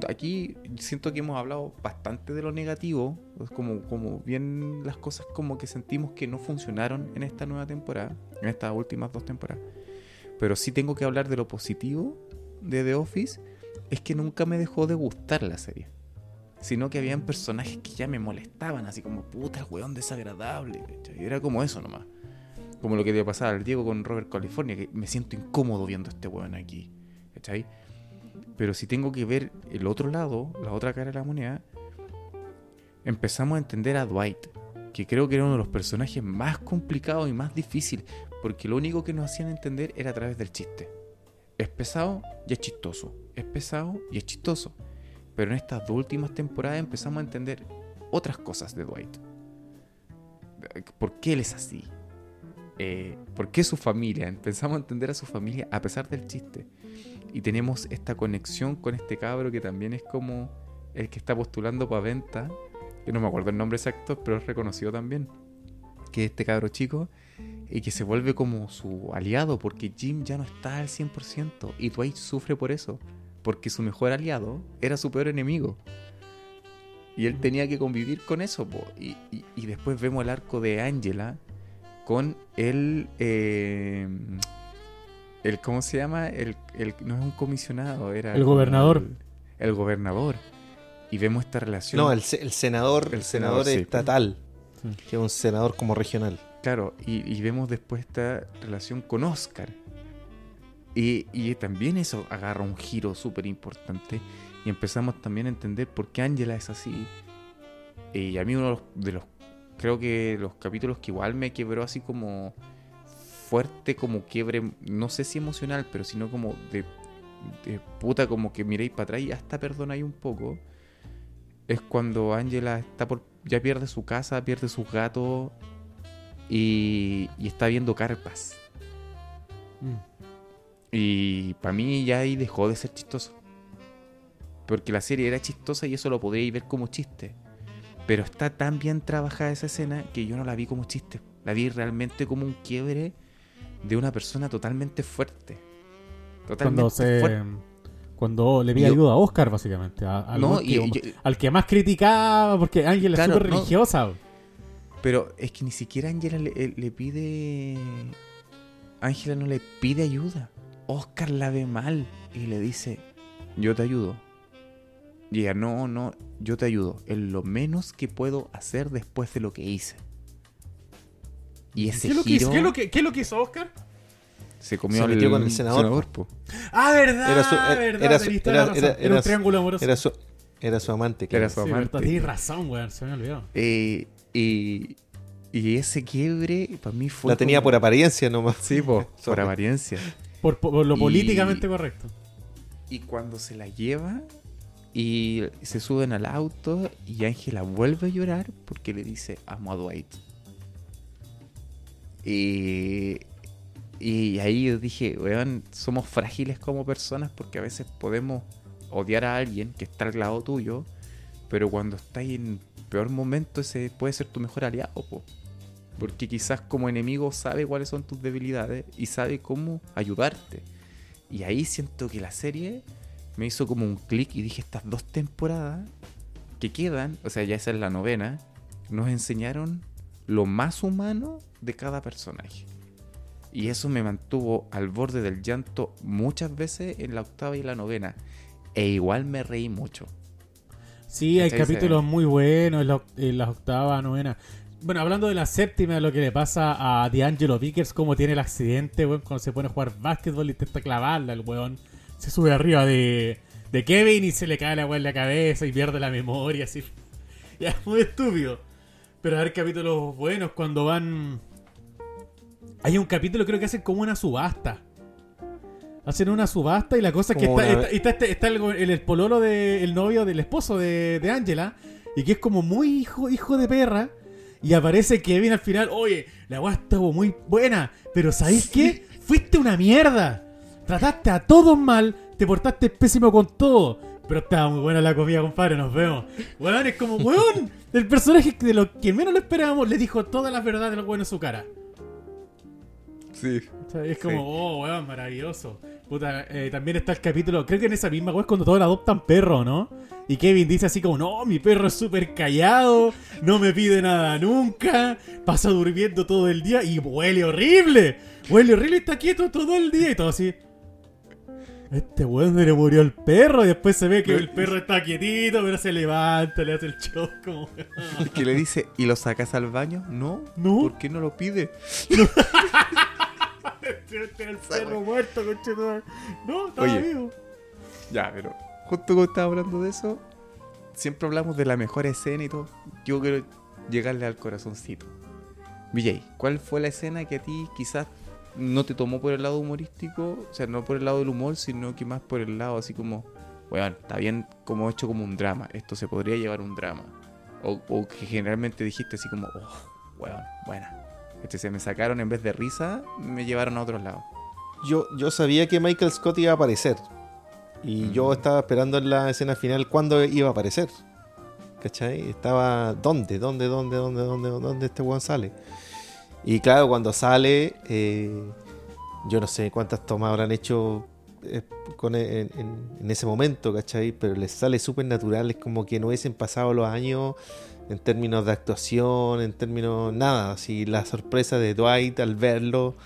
Aquí siento que hemos hablado bastante de lo negativo, como, como bien las cosas como que sentimos que no funcionaron en esta nueva temporada, en estas últimas dos temporadas. Pero sí tengo que hablar de lo positivo de The Office, es que nunca me dejó de gustar la serie sino que habían personajes que ya me molestaban, así como, puta, el weón desagradable. Y era como eso nomás. Como lo que le pasaba al Diego con Robert California, que me siento incómodo viendo a este weón aquí. ¿cachai? Pero si tengo que ver el otro lado, la otra cara de la moneda, empezamos a entender a Dwight, que creo que era uno de los personajes más complicados y más difíciles, porque lo único que nos hacían entender era a través del chiste. Es pesado y es chistoso. Es pesado y es chistoso. Pero en estas dos últimas temporadas empezamos a entender otras cosas de Dwight. ¿Por qué él es así? Eh, ¿Por qué su familia? Empezamos a entender a su familia a pesar del chiste. Y tenemos esta conexión con este cabro que también es como el que está postulando para venta. Yo no me acuerdo el nombre exacto, pero es reconocido también. Que es este cabro chico y que se vuelve como su aliado porque Jim ya no está al 100% y Dwight sufre por eso porque su mejor aliado era su peor enemigo. Y él tenía que convivir con eso. po. Y, y- y después vemos el arco de Angela con el... eh, el ¿Cómo se llama? El, el- no es un comisionado, era... El gobernador. El, el gobernador. Y vemos esta relación... No, el, se- el senador, El el senador, senador, sí. estatal, Sí. que es un senador como regional. Claro, y, y vemos después esta relación con Oscar. Y, también eso agarra un giro súper importante. Y empezamos también a entender por qué Angela es así. Y a mí uno de los, creo que los capítulos que igual me quebró así como fuerte, como quiebre, no sé si emocional, pero sino como de, puta, como que miréis para atrás y hasta perdonáis un poco. Es cuando Angela está por, ya pierde su casa, pierde sus gatos y, y está viendo carpas. Mm. Y para mí ya ahí dejó de ser chistoso. Porque la serie era chistosa y eso lo podréis ver como chiste. Pero está tan bien trabajada esa escena que yo no la vi como chiste. La vi realmente como un quiebre de una persona totalmente fuerte. Totalmente Cuando se. fuerte. Cuando le pide Yo- ayuda a Oscar, básicamente. a- al, No, que- y- al que más criticaba, porque Ángel Claro, es súper no. religiosa. Pero es que ni siquiera Angela le, eh, le pide. Ángela no le pide ayuda. Oscar la ve mal y le dice: Yo te ayudo. Y ella, no, no, yo te ayudo. Es lo menos que puedo hacer después de lo que hice. Y ese ¿Qué es, lo que giro hizo, qué, es lo que, qué es lo que hizo Oscar? se comió Se metió al con el senador, po. Ah, verdad, Era su- era- verdad. era su- era- razón. era- Era, un era- triángulo amoroso. Era su, era su amante, claro. Era su amante. tenés razón, weón. Se me olvidó. Eh, y, y ese quiebre para mí fue. La tenía como- por apariencia nomás. Sí, po, por apariencia. Por, por lo Y- políticamente correcto. Y cuando se la lleva y se suben al auto y Ángela vuelve a llorar porque le dice amo a Dwight. Y, y ahí yo dije, weón, somos frágiles como personas porque a veces podemos odiar a alguien que está al lado tuyo, pero cuando estás en peor momento ese puede ser tu mejor aliado, po. Porque quizás como enemigo sabe cuáles son tus debilidades y sabe cómo ayudarte. Y ahí siento que la serie me hizo como un clic y dije, estas dos temporadas que quedan, o sea, ya esa es la novena, nos enseñaron lo más humano de cada personaje. Y eso me mantuvo al borde del llanto muchas veces en la octava y la novena. E igual me reí mucho. Sí, hay capítulos muy buenos en, la oc- en las octavas, novena. Bueno, hablando de la séptima, lo que le pasa a D'Angelo Vickers, cómo tiene el accidente, weón, cuando se pone a jugar básquetbol y intenta clavarla, el weón se sube arriba de, de Kevin y se le cae la weón en la cabeza y pierde la memoria, así. Ya es muy estúpido. Pero hay capítulos buenos cuando van. Hay un capítulo, creo que hacen como una subasta. Hacen una subasta y la cosa es que está, está, está este- está el, el, el pololo de, el novio del esposo de, de Angela y que es como muy hijo, hijo de perra. Y aparece Kevin al final, oye, la weá estuvo muy buena, pero ¿sabéis qué? Fuiste una mierda. Trataste a todos mal, te portaste pésimo con todo. Pero estaba muy buena la comida, compadre, nos vemos. Weón, es como, weón, el personaje de lo que menos lo esperábamos le dijo todas las verdades de lo bueno en su cara. Sí. Sea, es como, Sí. oh, weón, maravilloso. Puta, eh, también está el capítulo, creo que en esa misma weón es cuando todos adoptan perro, ¿no? Y Kevin dice así como, no, mi perro es súper callado, no me pide nada nunca, pasa durmiendo todo el día y huele horrible. Huele horrible y está quieto todo el día y todo así. Este weón se le murió el perro y después se ve que el perro está quietito, pero se levanta, le hace el show como... Que le dice, ¿y lo sacas al baño? No. No. ¿Por qué no lo pide? Este el perro muerto, conchetumare. No, estaba Oye. vivo. Ya, pero justo cuando estaba hablando de eso, siempre hablamos de la mejor escena y todo. Yo quiero llegarle al corazoncito. VJ, ¿cuál fue la escena que a ti quizás no te tomó por el lado humorístico? O sea, no por el lado del humor, sino que más por el lado así como, bueno, está bien como hecho como un drama. Esto se podría llevar un drama. O, o que generalmente dijiste así como, oh, weón, buena. Se me sacaron en vez de risa, me llevaron a otro lado. Yo, yo sabía que Michael Scott iba a aparecer. Y Mm. yo estaba esperando en la escena final cuándo iba a aparecer. ¿Cachai? Estaba. ¿Dónde? ¿Dónde? ¿Dónde? ¿Dónde? ¿Dónde? ¿Dónde este weón sale? Y claro, cuando sale. eh, yo no sé cuántas tomas habrán hecho eh, con, en, en- en ese momento, ¿cachai? Pero les sale súper natural. Es como que no hubiesen pasado los años en términos de actuación, en términos. Nada. Así la sorpresa de Dwight al verlo.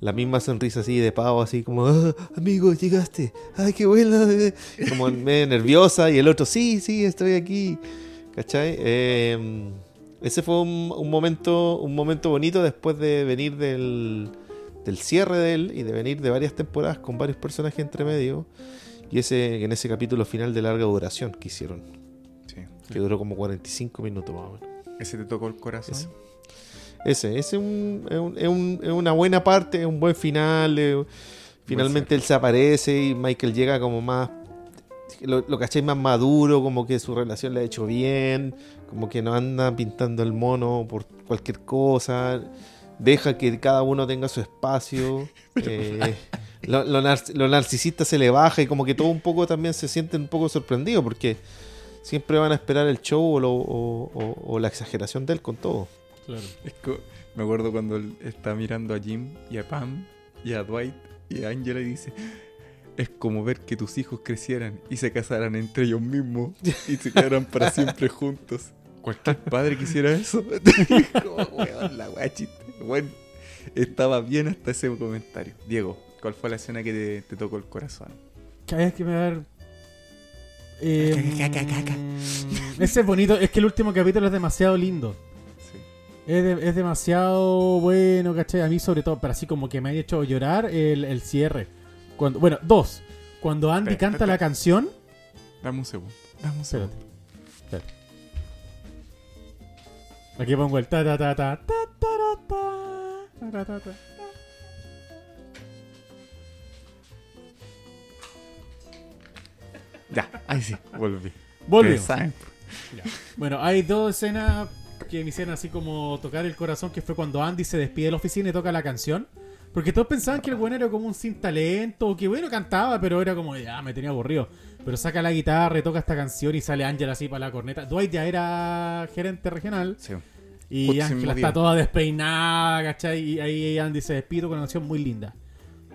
La misma sonrisa así de pavo, así como, "Ah, amigo, llegaste, ay, qué buena, eh". como medio nerviosa, y el otro, sí, sí, estoy aquí, ¿cachai? Eh, ese fue un, un momento un momento bonito después de venir del, del cierre de él y de venir de varias temporadas con varios personajes entre medio, y ese en ese capítulo final de larga duración que hicieron. Que duró como 45 minutos más o menos. ¿Ese te tocó el corazón? Ese. Ese, ese es, un- es un- es un- es una buena parte, es un buen final. eh, finalmente él se aparece y Michael llega como más. Lo, lo cacháis más maduro, como que su relación le ha hecho bien, como que no anda pintando el mono por cualquier cosa. Deja que cada uno tenga su espacio. eh, lo, lo nar- lo narcisista se le baja y como que todo un poco también se siente un poco sorprendido porque siempre van a esperar el show o, lo- o- o- o la exageración de él con todo. Claro. Es que me acuerdo cuando él está mirando a Jim y a Pam y a Dwight y a Angela y dice, es como ver que tus hijos crecieran y se casaran entre ellos mismos y se quedaran para siempre juntos. Cualquier padre quisiera eso. como, weón, la wea chiste. Bueno, estaba bien hasta ese comentario. Diego, ¿cuál fue la escena que te, te tocó el corazón? Cada vez que me va a dar. Eh, mm, ese es bonito, es que el último capítulo es demasiado lindo. Sí. Es, de- es demasiado bueno, ¿cachai? A mí sobre todo, pero así como que me haya hecho llorar el, el cierre. Cuando, bueno, dos. Cuando Andy canta la canción. Dame un segundo. Dame un segundo. espérate. Aquí pongo el ta ta ta ta ta ta ta ta ta ta. Ya, ahí sí, volví. Saben. Bueno, hay dos escenas que me hicieron así como tocar el corazón, que fue cuando Andy se despide de la oficina y toca la canción. Porque todos pensaban que el bueno era como un sin talento, o que bueno cantaba, pero era como, ya, me tenía aburrido. Pero saca la guitarra y toca esta canción y sale Ángela así para la corneta. Dwight ya era gerente regional Sí. y Ángela está toda despeinada, ¿cachai? Y ahí Andy se despide con una canción muy linda.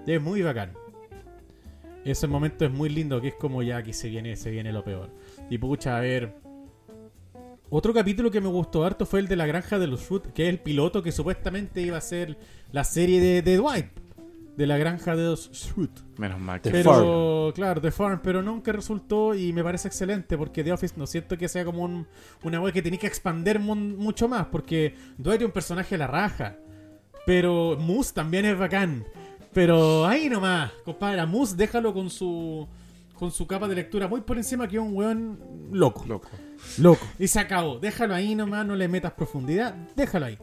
Es muy bacán. Ese momento es muy lindo, que es como ya que se viene, se viene lo peor. Y pucha, a ver. Otro capítulo que me gustó harto fue el de la granja de los Foot, que es el piloto que supuestamente iba a ser la serie de, de Dwight. De la granja de los Foot. Menos mal que The Pero, claro, The Farm, pero nunca resultó y me parece excelente porque The Office no siento que sea como un- una web que tenés que expander mucho más porque Dwight es un personaje a la raja, pero Moose también es bacán. Pero ahí nomás, compadre, a Moose déjalo con su con su capa de lectura muy por encima que es un weón loco. loco. Loco. Y se acabó. Déjalo ahí nomás, no le metas profundidad, déjalo ahí.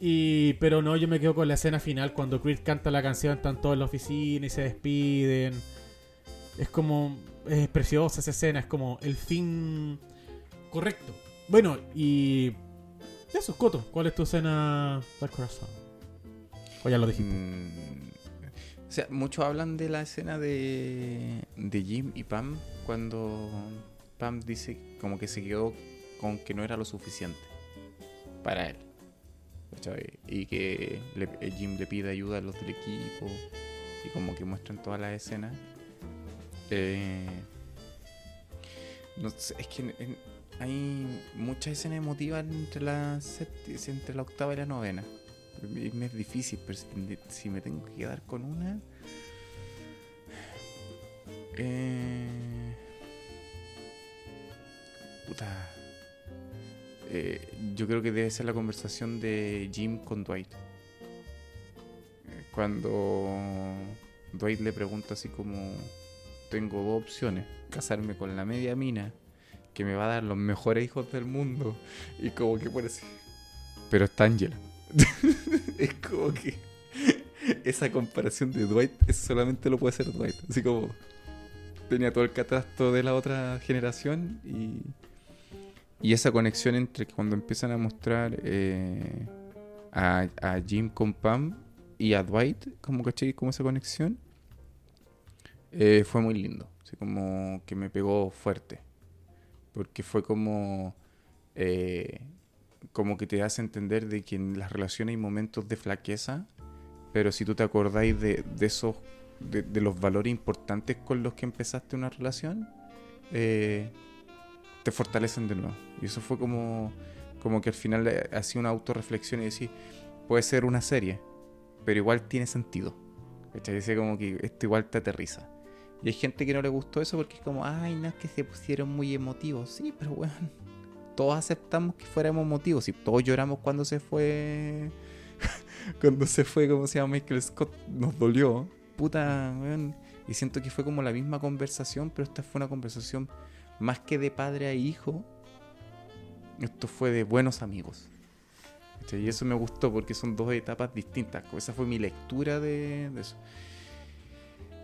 Y, pero no, yo me quedo con la escena final cuando Chris canta la canción, están todos en la oficina y se despiden. Es como. Es preciosa esa escena, es como el fin correcto. Bueno, y. Eso, Coto, ¿cuál es tu escena del corazón? O ya lo dijiste. Mm, o sea, muchos hablan de la escena de, de Jim y Pam cuando Pam dice como que se quedó con que no era lo suficiente para él. Y que eh, Jim le pide ayuda a los del equipo y como que muestran todas las escenas. Eh, no sé, es que hay muchas escenas emotivas entre la, entre la octava y la novena. Me es difícil, pero si, me tengo que quedar con una. Eh, puta. Eh, yo creo que debe ser la conversación de Jim con Dwight. Cuando Dwight le pregunta así como: Tengo dos opciones: casarme con la media mina, que me va a dar los mejores hijos del mundo. Y como que por así. Pero está Angela. es como que esa comparación de Dwight eso solamente lo puede hacer Dwight. Así como tenía todo el catastro de la otra generación y, y esa conexión entre cuando empiezan a mostrar eh, a, a Jim con Pam y a Dwight, como caché, como esa conexión, eh, fue muy lindo. Así como que me pegó fuerte. Porque fue como... eh, como que te hace entender de que en las relaciones hay momentos de flaqueza, pero si tú te acordáis de, de esos, de, de los valores importantes con los que empezaste una relación, eh, te fortalecen de nuevo. Y eso fue como, como que al final eh, hacía una autorreflexión y decía, puede ser una serie, pero igual tiene sentido. Dice como que esto igual te aterriza. Y hay gente que no le gustó eso porque es como, ay, no es que se pusieron muy emotivos. Sí, pero bueno, todos aceptamos que fuéramos emotivos y todos lloramos cuando se fue. cuando se fue, como se llama Michael Scott, nos dolió. Puta, weón. Y siento que fue como la misma conversación, pero esta fue una conversación más que de padre a hijo. Esto fue de buenos amigos. Y eso me gustó porque son dos etapas distintas. Esa fue mi lectura de, de eso.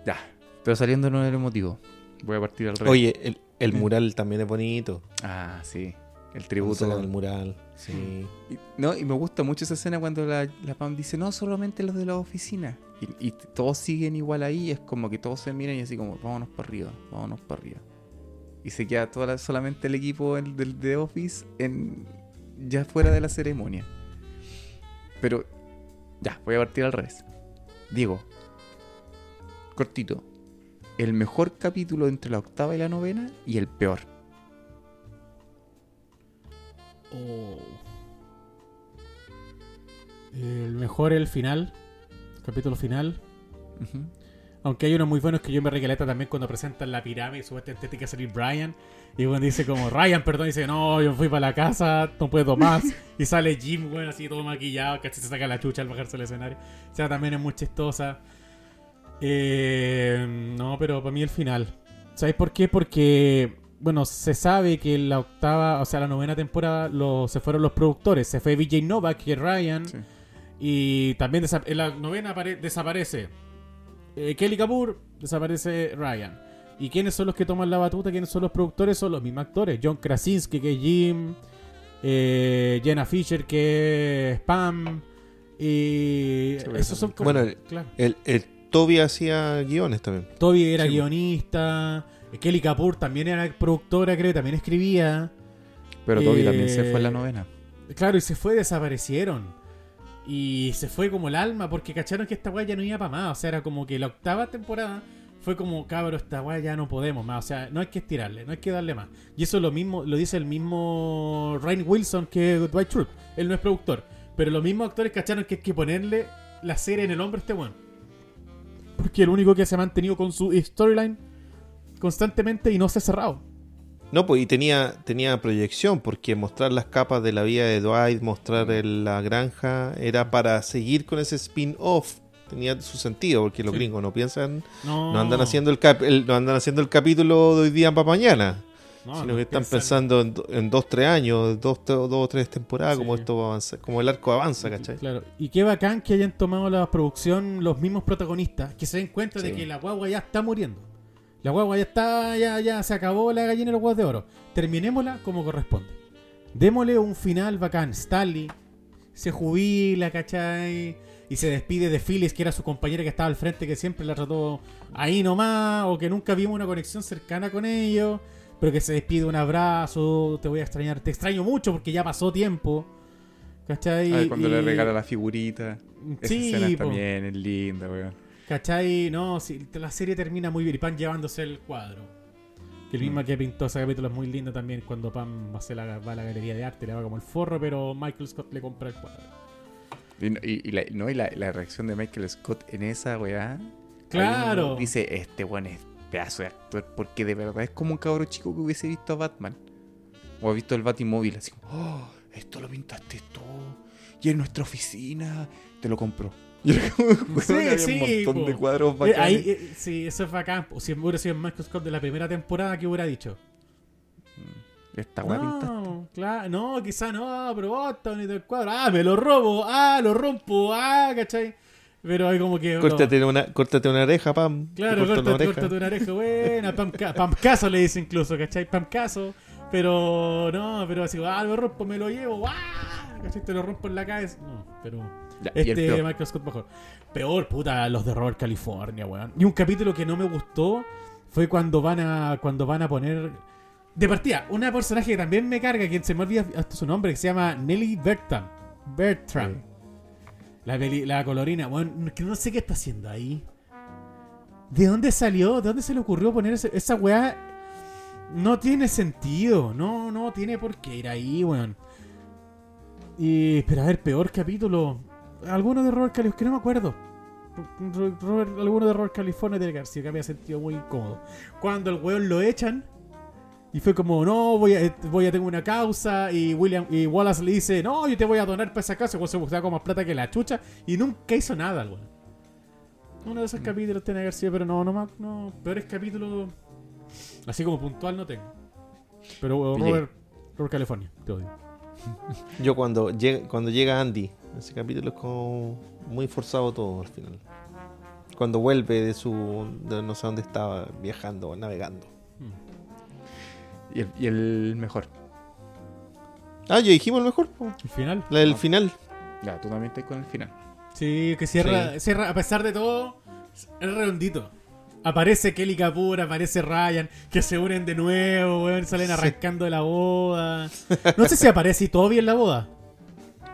Ya, pero saliéndonos del emotivo. Voy a partir al revés. Oye, el, el mural también es bonito. Ah, sí. El Tributo del mural. Sí. Y, no, y me gusta mucho esa escena cuando la, la Pam dice, no, solamente los de la oficina. Y, y todos siguen igual ahí, es como que todos se miran y así como, vámonos para arriba, vámonos para arriba. Y se queda toda la- solamente el equipo el del de Office en, ya fuera de la ceremonia. Pero, ya, voy a partir al revés. Diego, cortito, el mejor capítulo entre la octava y la novena y el peor. Oh. El mejor el final, capítulo final. Aunque hay unos muy buenos que yo me regaleta también cuando presentan la pirámide y supuestamente tiene que salir Brian. Y bueno, dice como, Ryan, perdón, dice, no, yo fui para la casa, no puedo más. y sale Jim, bueno, así todo maquillado, casi se saca la chucha al bajarse al escenario. O sea, también es muy chistosa. Eh, no, pero para mí el final. ¿Sabéis por qué? Porque, bueno, se sabe que en la octava, o sea, la novena temporada lo- se fueron los productores. Se fue VJ Novak, que es Ryan. Sí. Y también en la novena apare- desaparece eh, Kelly Kapoor, desaparece Ryan. ¿Y quiénes son los que toman la batuta? ¿Quiénes son los productores? Son los mismos actores. John Krasinski, que es Jim. eh, Jenna Fisher, que es Pam. Y Sí, esos son como... Bueno, el- claro. El, el Toby hacía guiones también. Toby era Sí, guionista. Kelly Kapoor también era productora, creo, también escribía. Pero Toby Eh, también se fue en la novena. Claro, y se fue, desaparecieron. Y se fue como el alma, porque cacharon que esta weá ya no iba para más. O sea, era como que la octava temporada fue como, cabro, esta weá ya no podemos más. O sea, no hay que estirarle, no hay que darle más. Y eso lo mismo, lo dice el mismo Ryan Wilson que Dwight Schrute. Él no es productor. Pero los mismos actores cacharon que hay que ponerle la serie en el hombro a este weón. Porque el único que se ha mantenido con su storyline constantemente y no se ha cerrado. No, pues y tenía, tenía proyección, porque mostrar las capas de la vida de Dwight, mostrar el- la granja, era para seguir con ese spin-off. Tenía su sentido, porque los Sí. gringos no piensan, No, no andan haciendo el, cap- el- no andan haciendo el capítulo de hoy día para mañana, no, sino no que están piensan- pensando en, en dos, tres años, dos, dos o tres temporadas, Sí. como esto va a avanzar, como el arco avanza, ¿cachai? Claro. Y qué bacán que hayan tomado la producción los mismos protagonistas, que se den cuenta de que la guagua ya está muriendo. La guagua ya está, ya, ya se acabó la gallina de los huevos de oro. Terminémosla como corresponde. Démosle un final bacán. Stanley se jubila, ¿cachai? Y se despide de Phyllis, que era su compañera que estaba al frente, que siempre la trató ahí nomás, o que nunca vimos una conexión cercana con ellos, pero que se despide un abrazo, te voy a extrañar, te extraño mucho porque ya pasó tiempo. ¿Cachai? Ay, cuando le regala la figurita. Esa Sí, escena po. también es linda, weón. ¿Cachai? No, sí, la serie termina muy bien y Pam llevándose el cuadro. Que el mismo Mm. que pintó ese capítulo es muy lindo también cuando Pam hace la, va a la galería de arte, le va como el forro, pero Michael Scott le compra el cuadro. Y, y- y la, no, y la, la reacción de Michael Scott en esa weá. Claro. Dice, este weón es pedazo de actor. Porque de verdad es como un cabro chico que hubiese visto a Batman. O ha visto el Batimóvil. Así como, oh, esto lo pintaste tú. Y en nuestra oficina te lo compró. Y como, weón, Sí, había sí, un montón po. de cuadros Eh, bacanes. ahí, eh, sí, eso es bacán. O si hubiera sido Michael Scott de la primera temporada, ¿qué hubiera dicho? Esta weá pintaste. No, claro, no, quizá no, pero vos estás bonito el cuadro. Ah, me lo robo, ah, lo rompo, ah, ¿cachai? Pero hay como que. no. Córtate, una, córtate una oreja, Pam. Claro, corto una córtate, oreja. córtate una oreja buena, pam, pam caso le dice incluso, ¿cachai? Pam caso, pero no, pero así, ah, lo rompo, me lo llevo, ¡ah! ¿cachai? Te lo rompo en la cabeza. No, pero Ya, este. Michael Scott mejor. Peor, puta, los de Robert California, weón. Y un capítulo que no me gustó fue cuando van a cuando van a poner de partida, una personaje que también me carga, quien se me olvida hasta su nombre, que se llama Nelly Bertram. Bertram. La, peli- la colorina, weón, que no sé qué está haciendo ahí. ¿De dónde salió? ¿De dónde se le ocurrió poner ese- esa weá? No tiene sentido. No, no tiene por qué ir ahí, weón. Y, pero a ver, peor capítulo. Alguno de Robert California, que no me acuerdo. Robert- alguno de Robert California tiene que haber sido que me ha sentido muy incómodo. Cuando el weón lo echan. Y fue como, no, voy a, voy a tener una causa. Y William y Wallace le dice, no, yo te voy a donar para esa causa. Weón se buscaba con más plata que la chucha. Y nunca hizo nada, weón. Uno de esos capítulos tiene que haber sido, pero no, no, más- no. Peores capítulos. Así como puntual no tengo. Pero. Robert, Robert California, te odio. Yo cuando llega, cuando llega Andy, ese capítulo es como muy forzado todo al final. Cuando vuelve de su. de no sé dónde estaba viajando, navegando. Y el, y el mejor. Ah, ya dijimos el mejor, po. El final. La del Ah. final. Ya, tú también estás con el final. Sí, que cierra, cierra, a pesar de todo, es redondito. Aparece Kelly Kapoor, aparece Ryan, que se unen de nuevo, weón, salen arrancando de la boda. No sé si aparece Toby en la boda.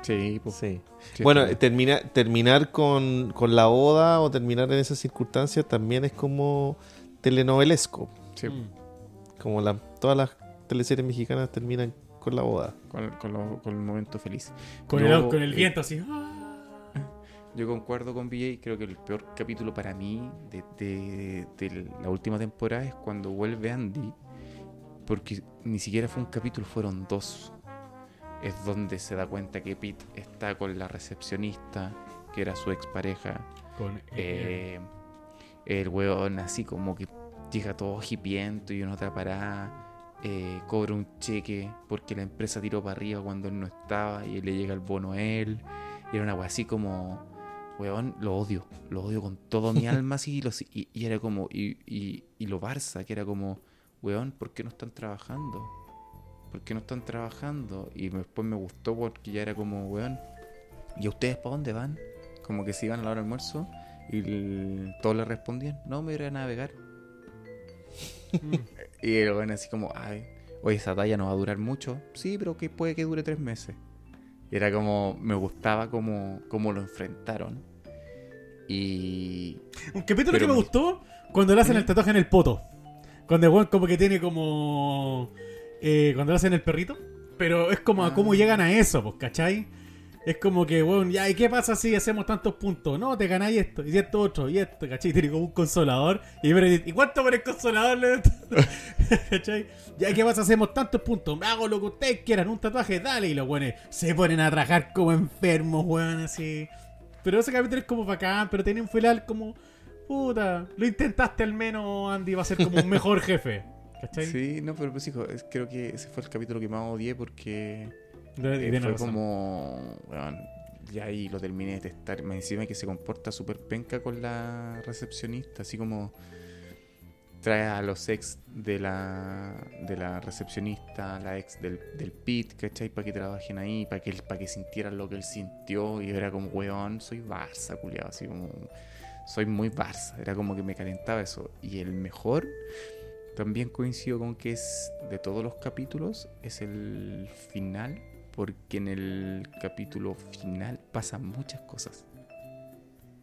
Sí, pues. Sí. Bueno, termina, terminar con, con la boda o terminar en esas circunstancias también es como telenovelesco. Sí, Mm. Como la, todas las teleseries mexicanas terminan con la boda. con, con lo- con el momento feliz. Con, Yo, el, con el eh, viento así. ¡ah! Yo concuerdo con BJ, creo que el peor capítulo para mí de, de- de la última temporada es cuando vuelve Andy, porque ni siquiera fue un capítulo, fueron dos. Es donde se da cuenta que Pete está con la recepcionista, que era su expareja. Con, Eh, el weón así como que llega todo hipiento y en otra parada eh, cobra un cheque porque la empresa tiró para arriba cuando él no estaba y le llega el bono a él. Y era una wea así como, weón, lo odio, lo odio con toda mi alma así. Y, lo- y, y era como, y, y, y lo Barça, que era como, weón, ¿por qué no están trabajando? ¿Por qué no están trabajando? Y después me gustó porque ya era como, weón, ¿y a ustedes para dónde van? Como que se iban a la hora del almuerzo y el- todos le respondían, no, me iré a navegar. Mm. Y el weón así como, ay, oye, esa talla no va a durar mucho. Sí, pero que puede que dure tres meses. Y era como, me gustaba como, como lo enfrentaron. Y. Un capítulo Pero que me me- gustó cuando le hacen el tatuaje en el poto. Cuando el weón como que tiene como... eh, cuando le hacen el perrito. Pero es como a cómo Ah. llegan a eso, pues, ¿cachai? Es como que, weón, ya, ¿y qué pasa si hacemos tantos puntos? No, te ganáis esto, y esto otro, y esto, ¿cachai? Tiene como un consolador. Y, pero, ¿y cuánto por el consolador? le- ¿Cachai? Ya, ¿qué pasa si hacemos tantos puntos? Me hago lo que ustedes quieran, un tatuaje, dale. Y los weones se ponen a trabajar como enfermos, weón, así. Pero ese capítulo es como bacán, pero tiene un final como... Puta, lo intentaste al menos, Andy, va a ser como un mejor jefe. ¿Cachai? Sí, no, pero pues hijo, es- creo que ese fue el capítulo que más odié porque eh, fue razón. como. ya ahí lo terminé de testar. Me encima que se comporta súper penca con la recepcionista, así como trae a los ex de la de la recepcionista, la ex del, del pit, ¿cachai? Para que trabajen ahí, para que, para que sintieran lo que él sintió. Y era como, weón, soy Barça, culiado, así como. Soy muy Barça. Era como que me calentaba eso. Y el mejor, también coincido con que es de todos los capítulos, es el final. Porque en el capítulo final pasan muchas cosas.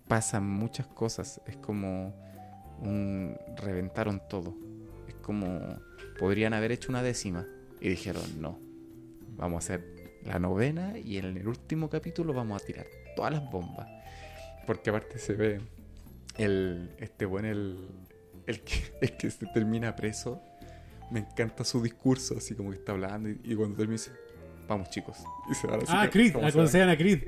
Pasan muchas cosas. Es como un reventaron todo. Es como podrían haber hecho una décima y dijeron no. Vamos a hacer la novena y en el último capítulo vamos a tirar todas las bombas. Porque aparte se ve el este buen el el que, el que se termina preso. Me encanta su discurso, así como que está hablando y, y cuando termina dice, vamos chicos. Y se va Ah, Creed, como ah, a Creed.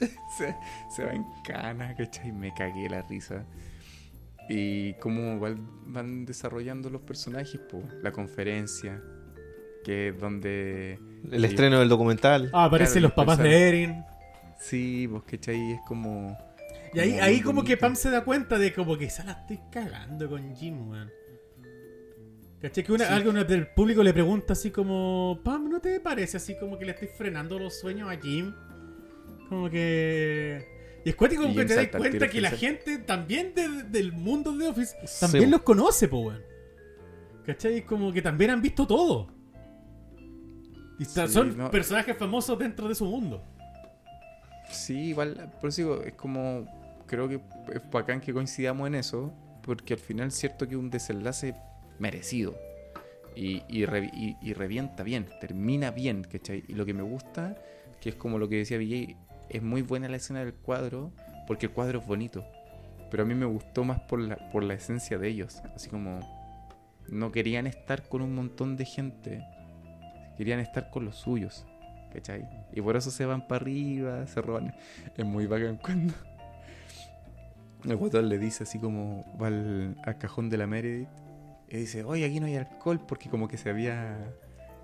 se, se va en cana, ¿cachai? Me cagué la risa. Y cómo igual van desarrollando los personajes, po. La conferencia, que es donde... El estreno del documental. Ah, aparecen Claro, los papás de Erin. Sí, pues, ¿cachai? Es como... Y ahí, como ahí como que. Pam se da cuenta de como que esa la estoy cagando con Jim, weón. ¿Cachai? Que una, Sí. alguien del público le pregunta así como, Pam, ¿no te parece así como que le estoy frenando los sueños a Jim? Como que... Y es cuático como que te das cuenta que la gente también de- del mundo de Office también los conoce, po, weón. ¿Cachai? Como que también han visto todo. Y Sí, son no. personajes famosos dentro de su mundo. Sí, igual, por eso digo, es como... Creo que es bacán que coincidamos en eso, porque al final es cierto que un desenlace merecido. Y, y, revi- y- y revienta bien, termina bien, ¿cachai? Y lo que me gusta, que es como lo que decía Villay, es muy buena la escena del cuadro, porque el cuadro es bonito. Pero a mí me gustó más por la, por la esencia de ellos. Así como no querían estar con un montón de gente, querían estar con los suyos, ¿cachai? Y por eso se van para arriba, se roban. Es muy bacán cuando el guatón le dice así como va al, cajón de la Meredith y dice, oye, aquí no hay alcohol porque como que se había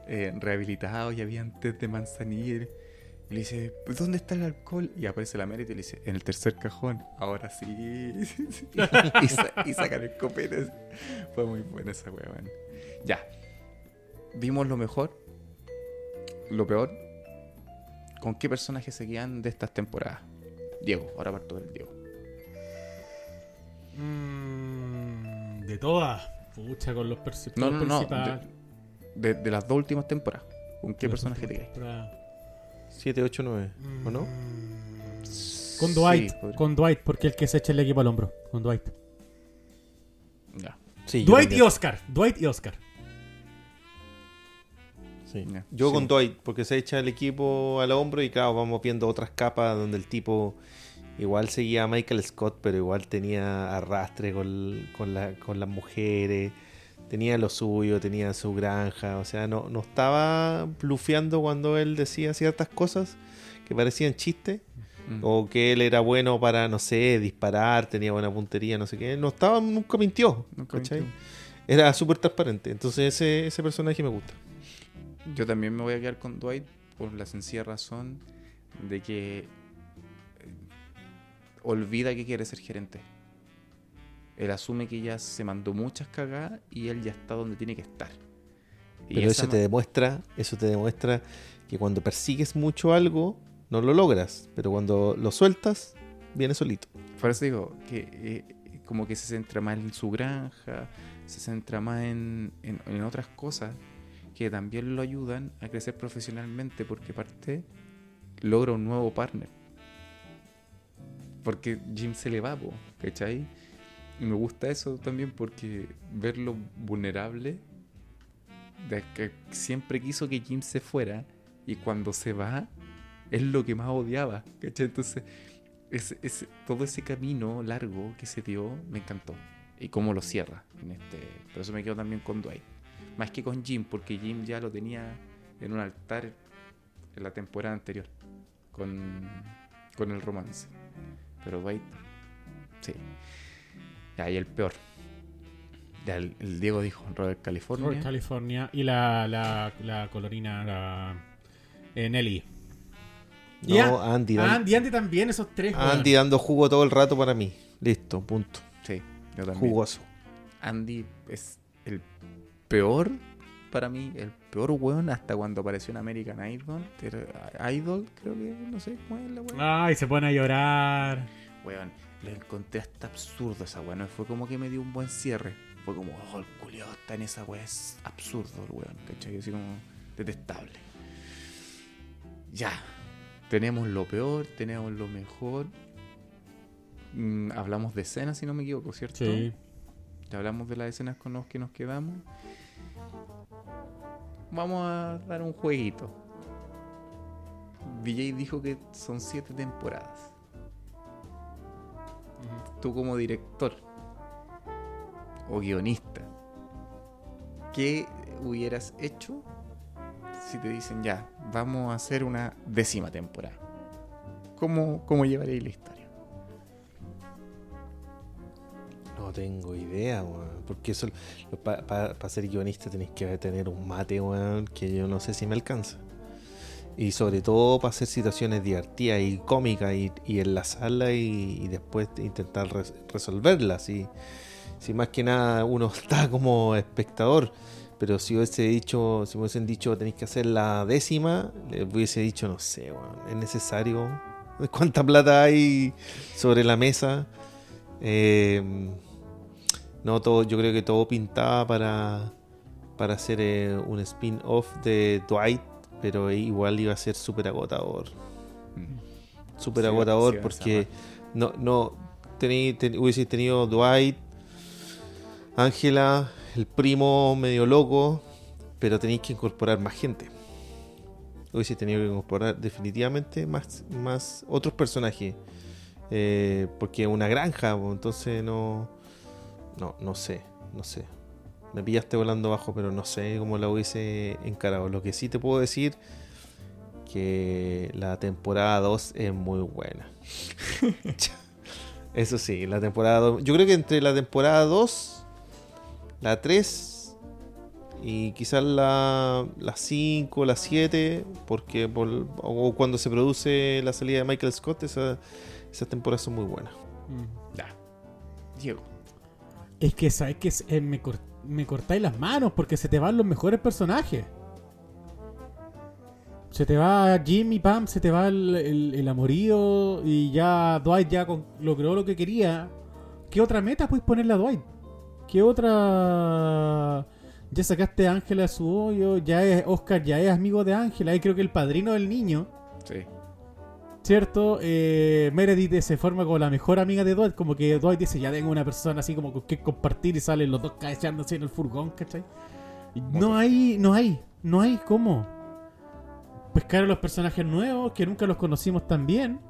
eh, rehabilitado y había antes de manzanilla. Y le dice, "¿Pues ¿dónde está el alcohol? Y aparece la Meredith y le dice, en el tercer cajón. Ahora sí. y, sa- sacan el copete. Fue muy buena esa man. Ya. Vimos lo mejor, lo peor. ¿Con qué personajes se quedan de estas temporadas? Diego, ahora parto del Diego. Mm, de todas. Pucha, con los, perci- No, no, no. principales. De, de- de las dos últimas temporadas. ¿Con qué personaje te temporadas. 7, 8, 9. ¿O no? Mm, Con Dwight, Sí, con Dwight, porque el que se echa el equipo al hombro. Con Dwight. Ya. Sí, yo Dwight y. Oscar. Dwight y Oscar. Sí. Yo sí. con Dwight, porque se echa el equipo al hombro y claro, vamos viendo otras capas donde el tipo igual seguía a Michael Scott, pero igual tenía arrastre con, con, la- con las mujeres, tenía lo suyo, tenía su granja, o sea, no, no estaba blufeando cuando él decía ciertas cosas que parecían chistes, Mm. o que él era bueno para, no sé, disparar, tenía buena puntería, no sé qué, no estaba, nunca mintió, Nunca. Era súper transparente, entonces ese, ese personaje me gusta. Yo también me voy a quedar con Dwight por la sencilla razón de que olvida que quiere ser gerente. Él asume que ya se mandó muchas cagadas y él ya está donde tiene que estar. Y Pero eso te demuestra, eso te demuestra que cuando persigues mucho algo, no lo logras. Pero cuando lo sueltas, viene solito. Por eso digo que eh, como que se centra más en su granja, se centra más en, en- en otras cosas que también lo ayudan a crecer profesionalmente porque aparte logra un nuevo partner. Porque Jim se le va, ¿cachai? Y me gusta eso también porque verlo vulnerable, de que siempre quiso que Jim se fuera y cuando se va es lo que más odiaba, ¿cachai? Entonces, ese- ese- todo ese camino largo que se dio me encantó. Y cómo lo cierra en este. Por eso me quedo también con Dwight. Más que con Jim, porque Jim ya lo tenía en un altar en la temporada anterior. Con, con el romance. Pero Dwight. Sí. Ya, y el peor. Ya, el, el Diego dijo Robert California. Robert California y la, la, la colorina la, eh, Nelly. Y No, a- Andy, Andy, Andy también, esos tres. Andy dando jugo todo el rato para mí. Listo, punto. Sí, yo también. Jugoso. Andy es el peor para mí, el peor weón hasta cuando apareció en American Idol. Idol, creo que, no sé cómo es la weón. Ay, se pone a llorar. Weón, lo encontré hasta absurdo esa weón. Fue como que me dio un buen cierre. Fue como, oh, el culiao está en esa weón. Es absurdo el weón, ¿cachai? Así como detestable. Ya. Tenemos lo peor, tenemos lo mejor. Mm, hablamos de escenas, si no me equivoco, ¿cierto? Sí. Ya hablamos de las escenas con las que nos quedamos. Vamos a dar un jueguito. DJ dijo que son siete temporadas. Tú como director o guionista, ¿qué hubieras hecho si te dicen ya, vamos a hacer una décima temporada? ¿Cómo, cómo llevaréis la historia? Tengo idea. Porque eso, para ser guionista tenés que tener un mate, weón, que yo no sé si me alcanza. Y sobre todo para hacer situaciones divertidas y cómicas y, y enlazarlas y, y después intentar res- resolverlas. Y, si más que nada uno está como espectador. Pero si hubiese dicho, si hubiesen dicho tenéis que hacer la décima, les hubiese dicho, no sé, es necesario. ¿Cuánta plata hay sobre la mesa? Eh, no, todo, yo creo que todo pintaba para, para hacer eh, un spin-off de Dwight, pero igual iba a ser súper agotador. Súper Sí, agotador sí, porque no, no tení, ten- hubiese tenido Dwight, Ángela, el primo medio loco, pero tenéis que incorporar más gente. Hubiese tenido que incorporar definitivamente más, más otros personajes. Eh, porque es una granja, entonces no, no, no sé, no sé. Me pillaste volando bajo, pero no sé cómo la hubiese encarado. Lo que sí te puedo decir que la temporada 2 es muy buena. Eso sí, la temporada 2. Yo creo que entre la temporada 2, la 3 y quizás la, la 5, la 7, porque por, o cuando se produce la salida de Michael Scott, esa- esas temporadas son muy buenas. Mm. Ya. Diego. Es que, ¿sabes que eh, me, cor- me cortáis las manos porque se te van los mejores personajes. Se te va Jim y Pam, se te va el amorío y ya Dwight ya con- logró lo que quería. ¿Qué otra meta puedes ponerle a Dwight? ¿Qué otra...? Ya sacaste a Ángela de su hoyo, ya es Oscar, ya es amigo de Ángela, y creo que el padrino del niño, Sí. ¿Cierto? Eh, Meredith se forma como la mejor amiga de Dwight, como que Dwight dice, ya tengo una persona así como con que compartir y salen los dos cabeceándose en el furgón, ¿cachai? No hay, no hay, no hay cómo. Pescar a los personajes nuevos que nunca los conocimos tan bien.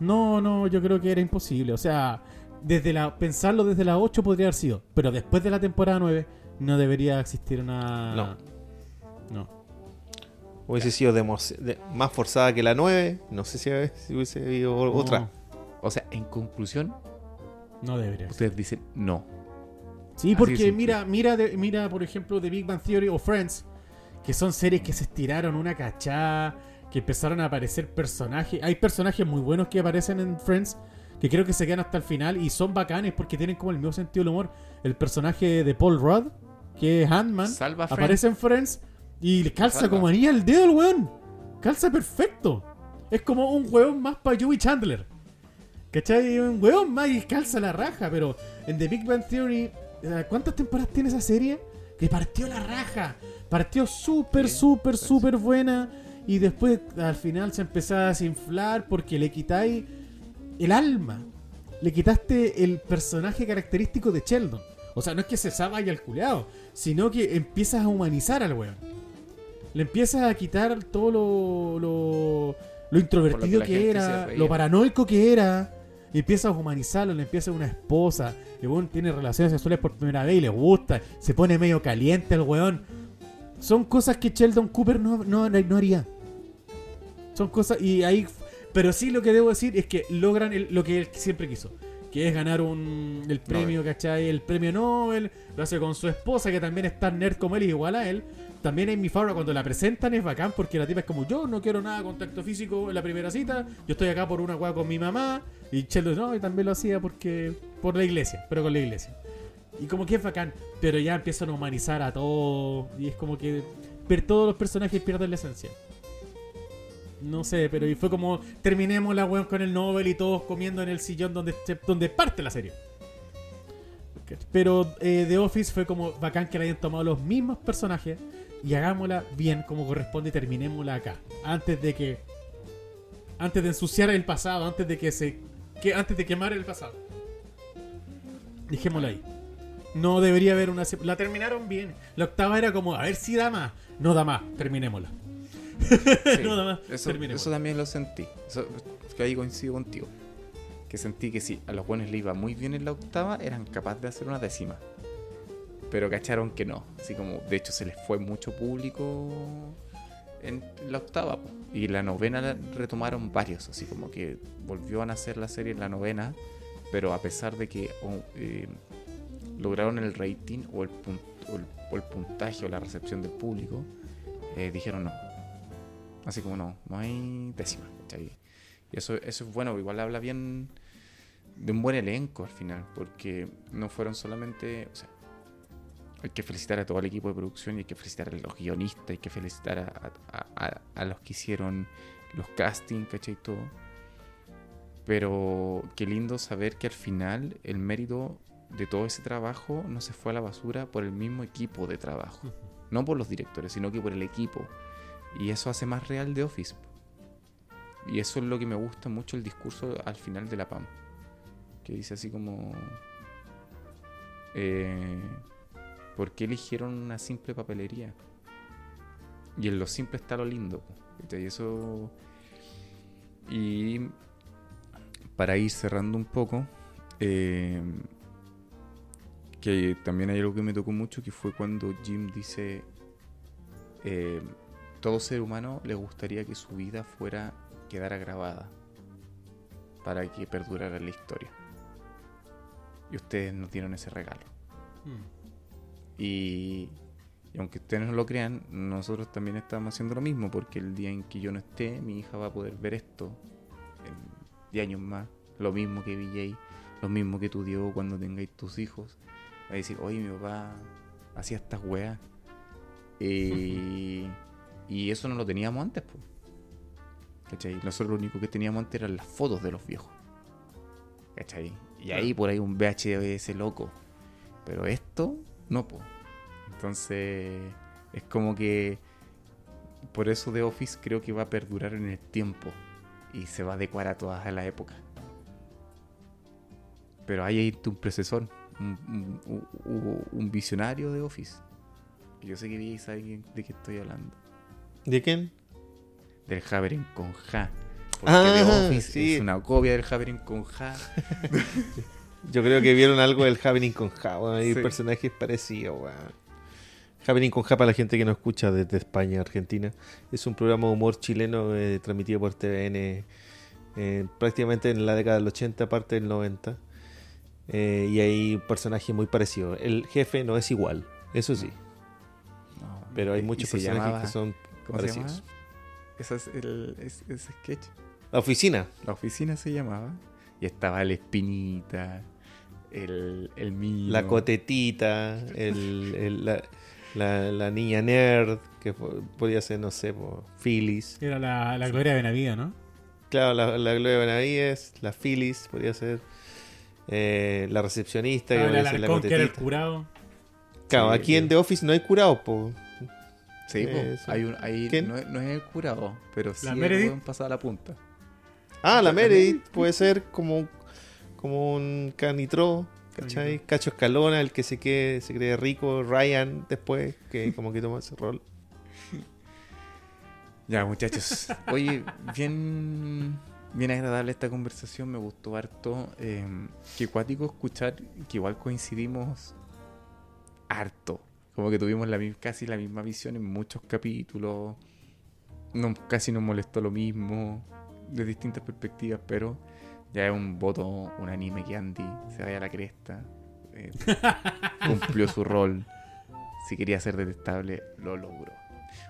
No, no, yo creo que era imposible. O sea, desde la pensarlo desde la 8 podría haber sido, pero después de la temporada 9 no debería existir una... No. No. Hubiese sido de- más forzada que la 9. No sé si, si hubiese habido otra. O sea, en conclusión, No, debería. ustedes dicen no. Sí, porque mira, mira, de- mira, por ejemplo, The Big Bang Theory o Friends, que son series que se estiraron una cachada, que empezaron a aparecer personajes. Hay personajes muy buenos que aparecen en Friends, que creo que se quedan hasta el final y son bacanes porque tienen como el mismo sentido del humor. El personaje de Paul Rudd, que es Ant-Man, Salva a Friends. aparece en Friends y le calza como anilla el dedo el weón. Calza perfecto. Es como un weón más para Joey Chandler. ¿Cachai? Un weón más y calza la raja, pero en The Big Bang Theory, eh, ¿cuántas temporadas tiene esa serie? Que partió la raja. Partió súper, súper, súper buena. Y después al final se empezó a desinflar porque le quitáis el alma. Le quitaste el personaje característico de Sheldon. O sea, no es que se vaya al culeado, sino que empiezas a humanizar al weón. Le empiezas a quitar todo lo, lo, lo introvertido que era, lo paranoico que era. Y empiezas a humanizarlo, le empieza una esposa. El weón tiene relaciones sexuales por primera vez y le gusta. Se pone medio caliente el weón. Son cosas que Sheldon Cooper no, no, no haría. Son cosas. Y ahí. Pero sí lo que debo decir es que logran el- lo que él siempre quiso. Que es ganar un, el premio, ¿cachai? El premio Nobel. Lo hace con su esposa, que también es tan nerd como él y igual a él. También Amy Farrah cuando la presentan es bacán porque la tipa es como yo no quiero nada de contacto físico en la primera cita. Yo estoy acá por una hueá con mi mamá. Y Sheldon no, y también lo hacía porque por la iglesia, pero con la iglesia. Y como que es bacán, pero ya empiezan a humanizar a todos. Y es como que per- todos los personajes pierden la esencia. No sé, pero y fue como terminemos la weón con el Nobel y todos comiendo en el sillón donde, donde parte la serie. Pero eh, The Office fue como bacán que le hayan tomado los mismos personajes y hagámosla bien como corresponde y terminémosla acá. Antes de que. Antes de ensuciar el pasado, antes de que se. Que, antes de quemar el pasado. Dejémosla ahí. No debería haber una. La terminaron bien. La octava era como, a ver si da más. No da más, terminémosla. Sí, No, nada más. Eso, Terminemos. eso también lo sentí. Eso, que ahí coincido contigo. Que sentí que si a los buenos le iba muy bien en la octava, eran capaces de hacer una décima. Pero cacharon que no. Así como, de hecho, se les fue mucho público en la octava. Y la novena la retomaron varios. Así como que volvió a nacer la serie en la novena. Pero a pesar de que eh, lograron el rating o el, puntaje o la recepción del público, eh, dijeron no. Así como no, no hay décima. ¿cachai? Y eso, eso es bueno, igual habla bien de un buen elenco al final, porque no fueron solamente. Hay que felicitar a todo el equipo de producción y hay que felicitar a los guionistas, hay que felicitar a, a- a- a los que hicieron los castings, ¿cachai? Todo. Pero qué lindo saber que al final el mérito de todo ese trabajo no se fue a la basura por el mismo equipo de trabajo. No por los directores, sino que por el equipo. Y eso hace más real The Office. Y eso es lo que me gusta mucho el discurso al final de la PAM. Que dice así como... Eh, ¿Por qué eligieron una simple papelería? Y en lo simple está lo lindo. Y eso... Y para ir cerrando un poco, eh, que también hay algo que me tocó mucho, que fue cuando Jim dice, eh, todo ser humano le gustaría que su vida fuera, quedara grabada, para que perdurara la historia. Y ustedes nos dieron ese regalo. Y, y aunque ustedes no lo crean, nosotros también estamos haciendo lo mismo, porque el día en que yo no esté, mi hija va a poder ver esto en 10 años más, lo mismo que VJ, lo mismo que tú, Diego, cuando tengáis tus hijos. Va a decir, oye, mi papá hacía estas weas. Y, y eso no lo teníamos antes, pues. ¿Cachai? Nosotros lo único que teníamos antes eran las fotos de los viejos. ¿Cachai? Y ahí por ahí un VHS loco. Pero esto, no, pues. Entonces, es como que por eso The Office creo que va a perdurar en el tiempo y se va a adecuar a todas las épocas. Pero hay ahí un precesor, un, un- un- un visionario de Office. Yo sé que veis a alguien de qué estoy hablando. ¿De quién? Del Havering con Ja. Porque Ah, The Office sí. es una copia del Havering con Ja. Yo creo que vieron algo del Happening con Ja. Hay Sí. personajes parecidos, weón. Happening con Ja, para la gente que no escucha desde España, Argentina, es un programa de humor chileno eh, transmitido por TVN eh, prácticamente en la década del 80, parte del 90. Eh, y hay un personaje muy parecido. El jefe no es igual, eso sí, No, pero hay y- muchos personajes llamaba- que son ¿Cómo se parecidos. Ese es el es- sketch. La oficina. La oficina se llamaba. Y estaba el Espinita, el, el. La cotetita, el, el- la, la- la niña nerd, que po- podía ser, no sé, po, Phyllis. Era la, la Gloria Benavida, ¿no? Claro, la, la Gloria Benavides, la Phyllis, podría ser. eh, la recepcionista, que Ah, el podría ser la que era el curado. Claro, Sí, aquí en. The Office no hay curado, po. Sí, po, Eso. hay un, hay, no, es- no es el curado, pero sí ¿La Meredith? a la punta. Ah, la Meredith puede ser como, como un canitro, ¿cachai? Cacho Escalona, el que se, quede, se cree rico, Ryan después, que como que toma ese rol. Ya, muchachos. Oye, bien, bien agradable esta conversación, me gustó harto. Eh, qué cuático escuchar que igual coincidimos harto. Como que tuvimos la, casi la misma visión en muchos capítulos. No, casi nos molestó lo mismo, de distintas perspectivas, pero ya es un voto unánime que Andy se vaya a la cresta. Eh, cumplió su rol. Si quería ser detestable, lo logró.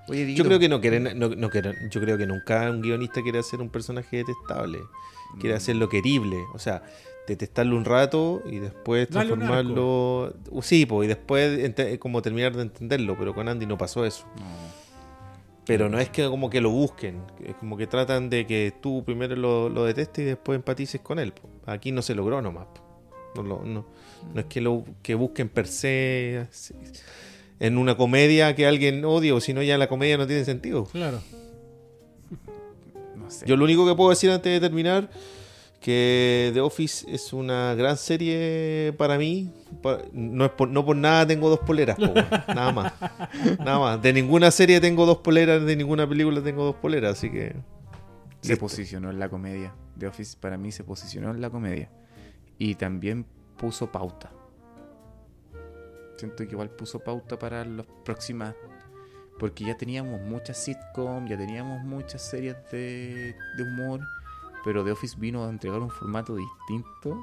Oye, Yo creo que no quieren, no, no quieren- yo creo que nunca un guionista quiere hacer un personaje detestable. Quiere mm, hacerlo querible. O sea, detestarlo un rato y después transformarlo. Uh, Sí, pues, y después como terminar de entenderlo. Pero con Andy no pasó eso. no. Pero no es que como que lo busquen. Es como que tratan de que tú primero lo, lo detestes y después empatices con él. po. Aquí no se logró nomás. po. No, no, no es que lo que busquen per se así, en una comedia que alguien odie o si no ya la comedia no tiene sentido. Claro. No sé. Yo lo único que puedo decir antes de terminar que The Office es una gran serie para mí. No, es por, no por nada tengo dos poleras, po, nada más. Nada más. De ninguna serie tengo dos poleras, de ninguna película tengo dos poleras, así que... se listo. posicionó en la comedia. The Office para mí se posicionó en la comedia. Y también puso pauta. Siento que igual puso pauta para las próximas. Porque ya teníamos muchas sitcom, ya teníamos muchas series de, de humor. Pero The Office vino a entregar un formato distinto.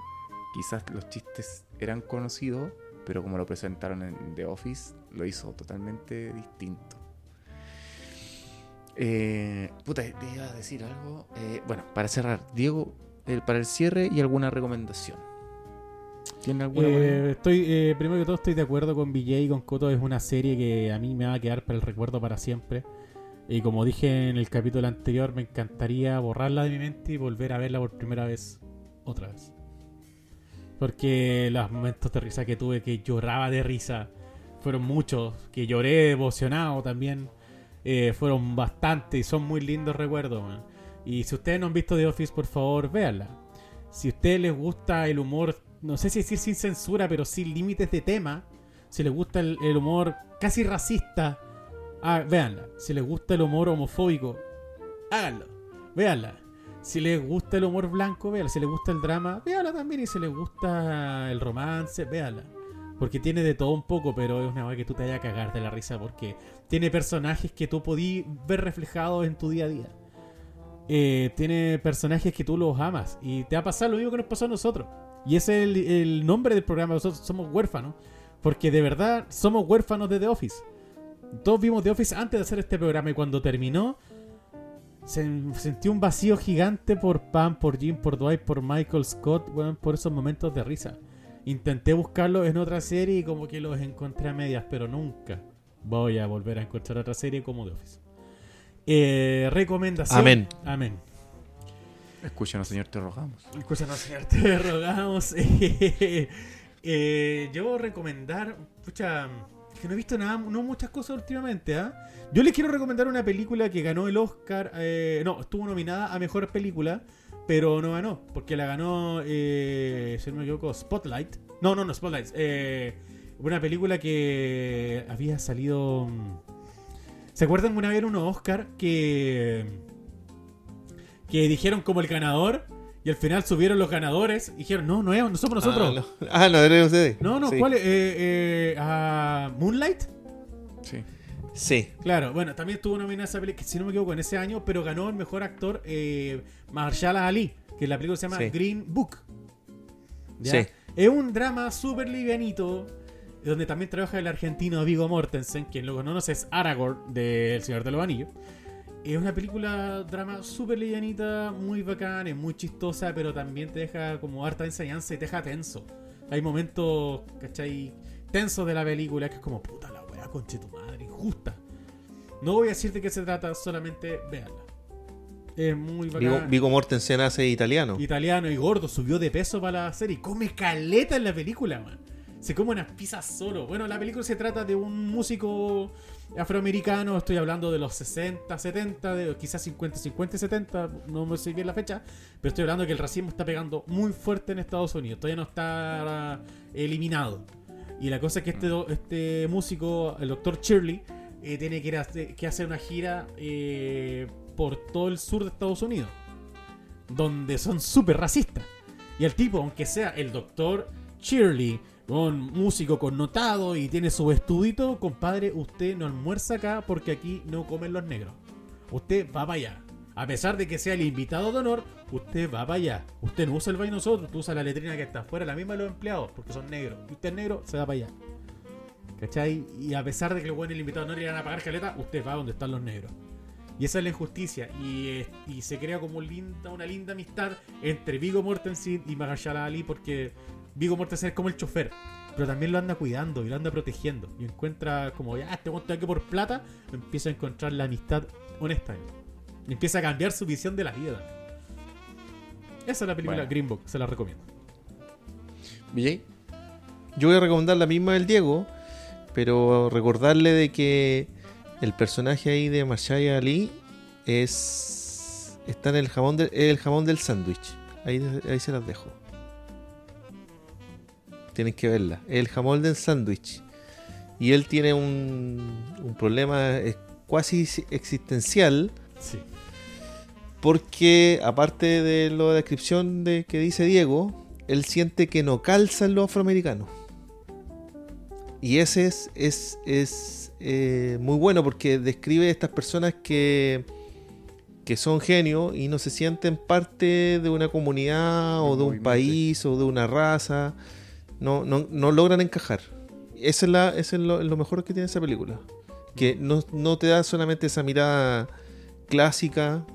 Quizás los chistes eran conocidos, pero como lo presentaron en The Office, lo hizo totalmente distinto. Eh, puta, te iba a decir algo. Eh, bueno, para cerrar, Diego, eh, para el cierre y alguna recomendación. ¿Tiene alguna? estoy, primero que todo estoy de acuerdo con BJ y con Koto. Es una serie que a mí me va a quedar para el recuerdo para siempre. Y como dije en el capítulo anterior, me encantaría borrarla de mi mente y volver a verla por primera vez. Otra vez. Porque los momentos de risa que tuve, que lloraba de risa, fueron muchos. Que lloré emocionado también. eh, fueron bastante y son muy lindos recuerdos. man. Y si ustedes no han visto The Office, por favor, véanla. Si a ustedes les gusta el humor, no sé si decir sin censura, pero sin límites de tema, si les gusta el humor casi racista, ah, véanla. Si les gusta el humor homofóbico, háganlo, véanla. Si les gusta el humor blanco, véanla. Si les gusta el drama, véanla también. Y si les gusta el romance, véanla. Porque tiene de todo un poco, pero es una cosa que tú te vayas a cagar de la risa porque tiene personajes que tú podí ver reflejados en tu día a día. Eh, tiene personajes que tú los amas y te va a pasar lo mismo que nos pasó a nosotros. Y ese es el, el nombre del programa. Nosotros somos huérfanos. Porque de verdad somos huérfanos de The Office. Todos vimos The Office antes de hacer este programa y cuando terminó se sentí un vacío gigante por Pam, por Jim, por Dwight, por Michael Scott, weón, por esos momentos de risa. Intenté buscarlos en otra serie y como que los encontré a medias, pero nunca voy a volver a encontrar otra serie como The Office. Eh, recomendación. Amén. Amén. Escúchanos, señor, te rogamos. Escúchanos, señor, te rogamos. Eh, yo recomendar, pucha, que no he visto nada, no muchas cosas últimamente, ¿ah? Yo les quiero recomendar una película que ganó el Oscar, eh, no, estuvo nominada a Mejor Película, pero no ganó, porque la ganó, eh, si no me equivoco, Spotlight. No, no, no, Spotlight. Eh, una película que había salido... mm, ¿Se acuerdan una vez unos Oscar que... que dijeron como el ganador? Y al final subieron los ganadores y dijeron, no, no, es, no somos nosotros. Ah, no, ah, no eran ustedes. No, no, Sí. ¿cuál es? Eh, eh, ah, ¿Moonlight? Sí. Sí. Claro, bueno, también estuvo nominada esa película, si no me equivoco, en ese año, pero ganó el mejor actor eh, Mahershala Ali, que la película se llama Sí. Green Book. ¿Ya? Sí. Es un drama súper livianito, donde también trabaja el argentino Vigo Mortensen, quien lo conoce es Aragorn de El Señor de los Anillos. Es una película, drama súper livianita, muy bacán, es muy chistosa, pero también te deja como harta enseñanza y te deja tenso. Hay momentos, ¿cachai? Tensos de la película que es como, puta la wea, conche tu madre, injusta. No voy a decir de qué se trata, solamente véanla. Es muy Vigo, bacán. Vigo Mortensen hace italiano. Italiano y gordo, subió de peso para la serie. Come caleta en la película, man. Se come unas pizzas solo. Bueno, la película se trata de un músico afroamericano, estoy hablando de los 60, 70, de, quizás 50, 50, 70, no me sé bien la fecha, pero estoy hablando de que el racismo está pegando muy fuerte en Estados Unidos, todavía no está eliminado. Y la cosa es que este, este músico, el doctor Shirley, eh, tiene que, hacer una gira eh, por todo el sur de Estados Unidos, donde son súper racistas. Y el tipo, aunque sea el doctor Shirley, un músico connotado y tiene su estudito, compadre, usted no almuerza acá porque aquí no comen los negros. Usted va para allá. A pesar de que sea el invitado de honor, usted va para allá. Usted no usa el baño nosotros, usted usa la letrina que está afuera, la misma de los empleados, porque son negros. Y usted es negro, se va para allá. ¿Cachai? Y a pesar de que el buen el invitado no le iban a pagar caleta, usted va donde están los negros. Y esa es la injusticia. Y, y se crea como linda, una linda amistad entre Vigo Mortensen y Mahershala Ali porque Vigo Mortensen es como el chofer. Pero también lo anda cuidando y lo anda protegiendo. Y encuentra como, ya, este monte aquí por plata, empieza a encontrar la amistad honesta. Y empieza a cambiar su visión de la vida. Esa es la película Green Book, se la recomiendo. ¿BJ? Yo voy a recomendar la misma del Diego, pero recordarle de que el personaje ahí de Mashaya Ali es está en el jamón el jamón del sándwich. Ahí, ahí se las dejo. Tienen que verla. El jamón del sándwich. Y él tiene un, un problema casi existencial. Sí. Porque aparte de la descripción de que dice Diego, él siente que no calza en lo afroamericano. Y ese es, es, es eh, muy bueno porque describe estas personas que, que son genios y no se sienten parte de una comunidad o de un país o de una raza. No, no, no logran encajar. Esa es, la, es lo, lo, mejor que tiene esa película. Que no, no te da solamente esa mirada clásica,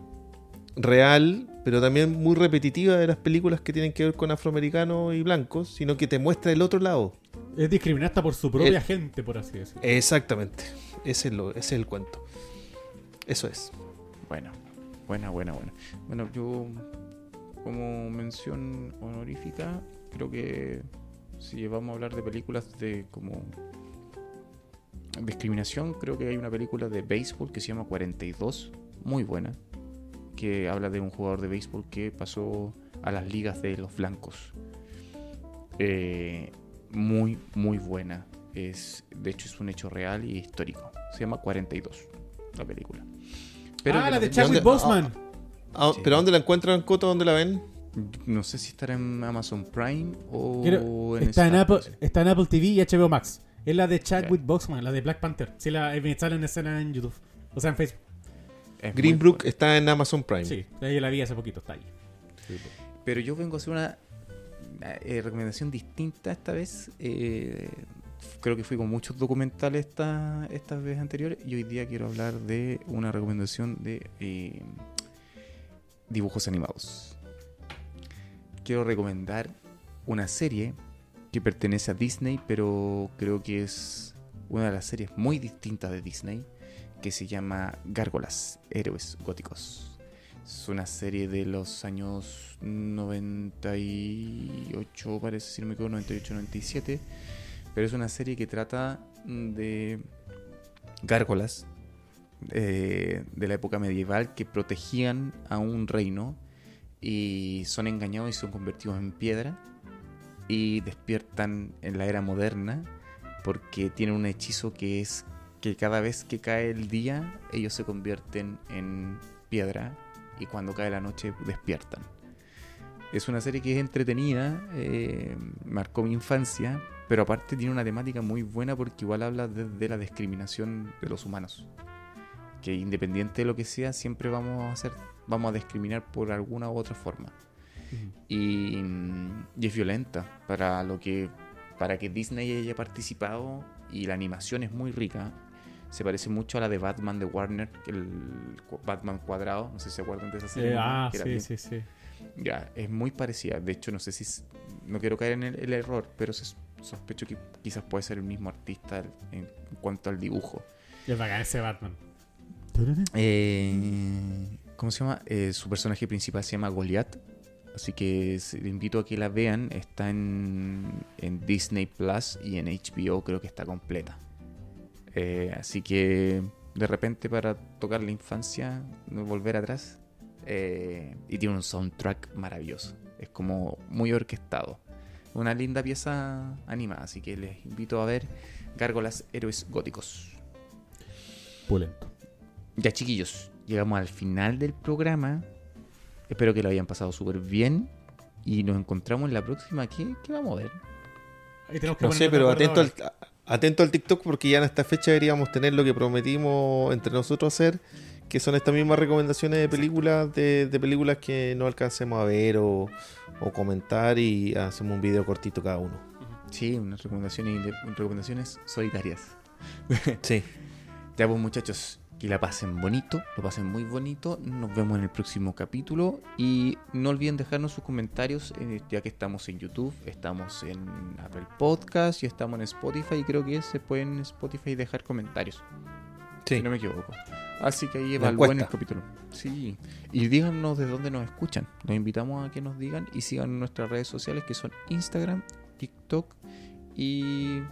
real, pero también muy repetitiva de las películas que tienen que ver con afroamericanos y blancos, sino que te muestra el otro lado. Es discriminar hasta por su propia gente, por así decirlo. Exactamente. Ese es, lo, ese es el cuento. Eso es. Bueno, buena, buena, buena. Bueno, yo como mención honorífica, creo que si vamos a hablar de películas de como discriminación, creo que hay una película de béisbol que se llama 42, muy buena, que habla de un jugador de béisbol que pasó a las ligas de los blancos. Eh, muy, muy buena. Es, de hecho, es un hecho real y histórico. Se llama 42, la película. Pero ah, la de Chadwick Boseman. Ah, ah, ¿Pero dónde la encuentran, Coto? ¿Dónde la ven? No sé si estará en Amazon Prime o en está, en Apple, está en Apple TV y HBO Max. Es la de Chadwick Boseman, la de Black Panther. Sí, la sale en escena en YouTube. O sea, en Facebook. Greenbrook está en Amazon Prime. Sí, yo la vi hace poquito, está ahí. Pero yo vengo a hacer una eh, recomendación distinta esta vez. Eh, creo que fui con muchos documentales esta, estas veces anteriores y hoy día quiero hablar de una recomendación de eh, dibujos animados. Quiero recomendar una serie que pertenece a Disney, pero creo que es una de las series muy distintas de Disney, que se llama Gárgolas, Héroes Góticos. Es una serie de los años 98, parece, si no me equivoco, 98-97. Pero es una serie que trata de gárgolas eh, de la época medieval que protegían a un reino y son engañados y son convertidos en piedra y despiertan en la era moderna porque tienen un hechizo que es que cada vez que cae el día ellos se convierten en piedra y cuando cae la noche despiertan. Es una serie que es entretenida, eh, marcó mi infancia, pero aparte tiene una temática muy buena porque igual habla de, la discriminación de los humanos. Que independiente de lo que sea, siempre vamos a hacer, vamos a discriminar por alguna u otra forma. y, y, es violenta para lo que para que Disney haya participado y la animación es muy rica se parece mucho a la de Batman de Warner, el Batman cuadrado, no sé si se acuerdan de esa serie. Eh, ah, sí, sí, sí. Ya, es muy parecida. De hecho, no sé si. No quiero caer en el, error, pero sospecho que quizás puede ser el mismo artista en cuanto al dibujo. Es bacán ese Batman. Eh, ¿Cómo se llama? Eh, su personaje principal se llama Goliath. Así que se- le invito a que la vean. Está en, en Disney Plus y en HBO creo que está completa. Eh, así que de repente para tocar la infancia, volver atrás. y tiene un soundtrack maravilloso. Es como muy orquestado. Una linda pieza animada. Así que les invito a ver Gárgolas Héroes Góticos. Pulento. Ya chiquillos, llegamos al final del programa. Espero que lo hayan pasado súper bien. Y nos encontramos en la próxima. ¿Qué, qué vamos a ver? Ahí tenemos que No sé, pero atento al, atento al TikTok porque ya en esta fecha deberíamos tener lo que prometimos entre nosotros hacer, que son estas mismas recomendaciones de películas, de, de películas que no alcancemos a ver o, o comentar y hacemos un video cortito cada uno. Sí, unas recomendaciones, recomendaciones solitarias. Sí. Ya pues muchachos, que la pasen bonito, lo pasen muy bonito. Nos vemos en el próximo capítulo. Y no olviden dejarnos sus comentarios, eh, ya que estamos en YouTube, estamos en Apple Podcast y estamos en Spotify. Y creo que se pueden en Spotify dejar comentarios. Sí. si no me equivoco. Así que ahí evalúen el capítulo. Sí. Y díganos de dónde nos escuchan. Los invitamos a que nos digan y sigan nuestras redes sociales que son Instagram, TikTok y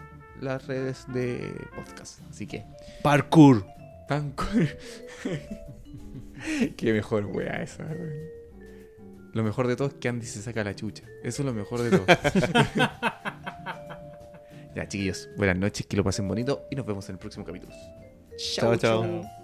las redes de podcast. Así que, Parkour. Pancor. Qué mejor wea esa. weón. Lo mejor de todo es que Andy se saca la chucha. Eso es lo mejor de todo. ya, chiquillos, buenas noches, que lo pasen bonito y nos vemos en el próximo capítulo. Chao, chao.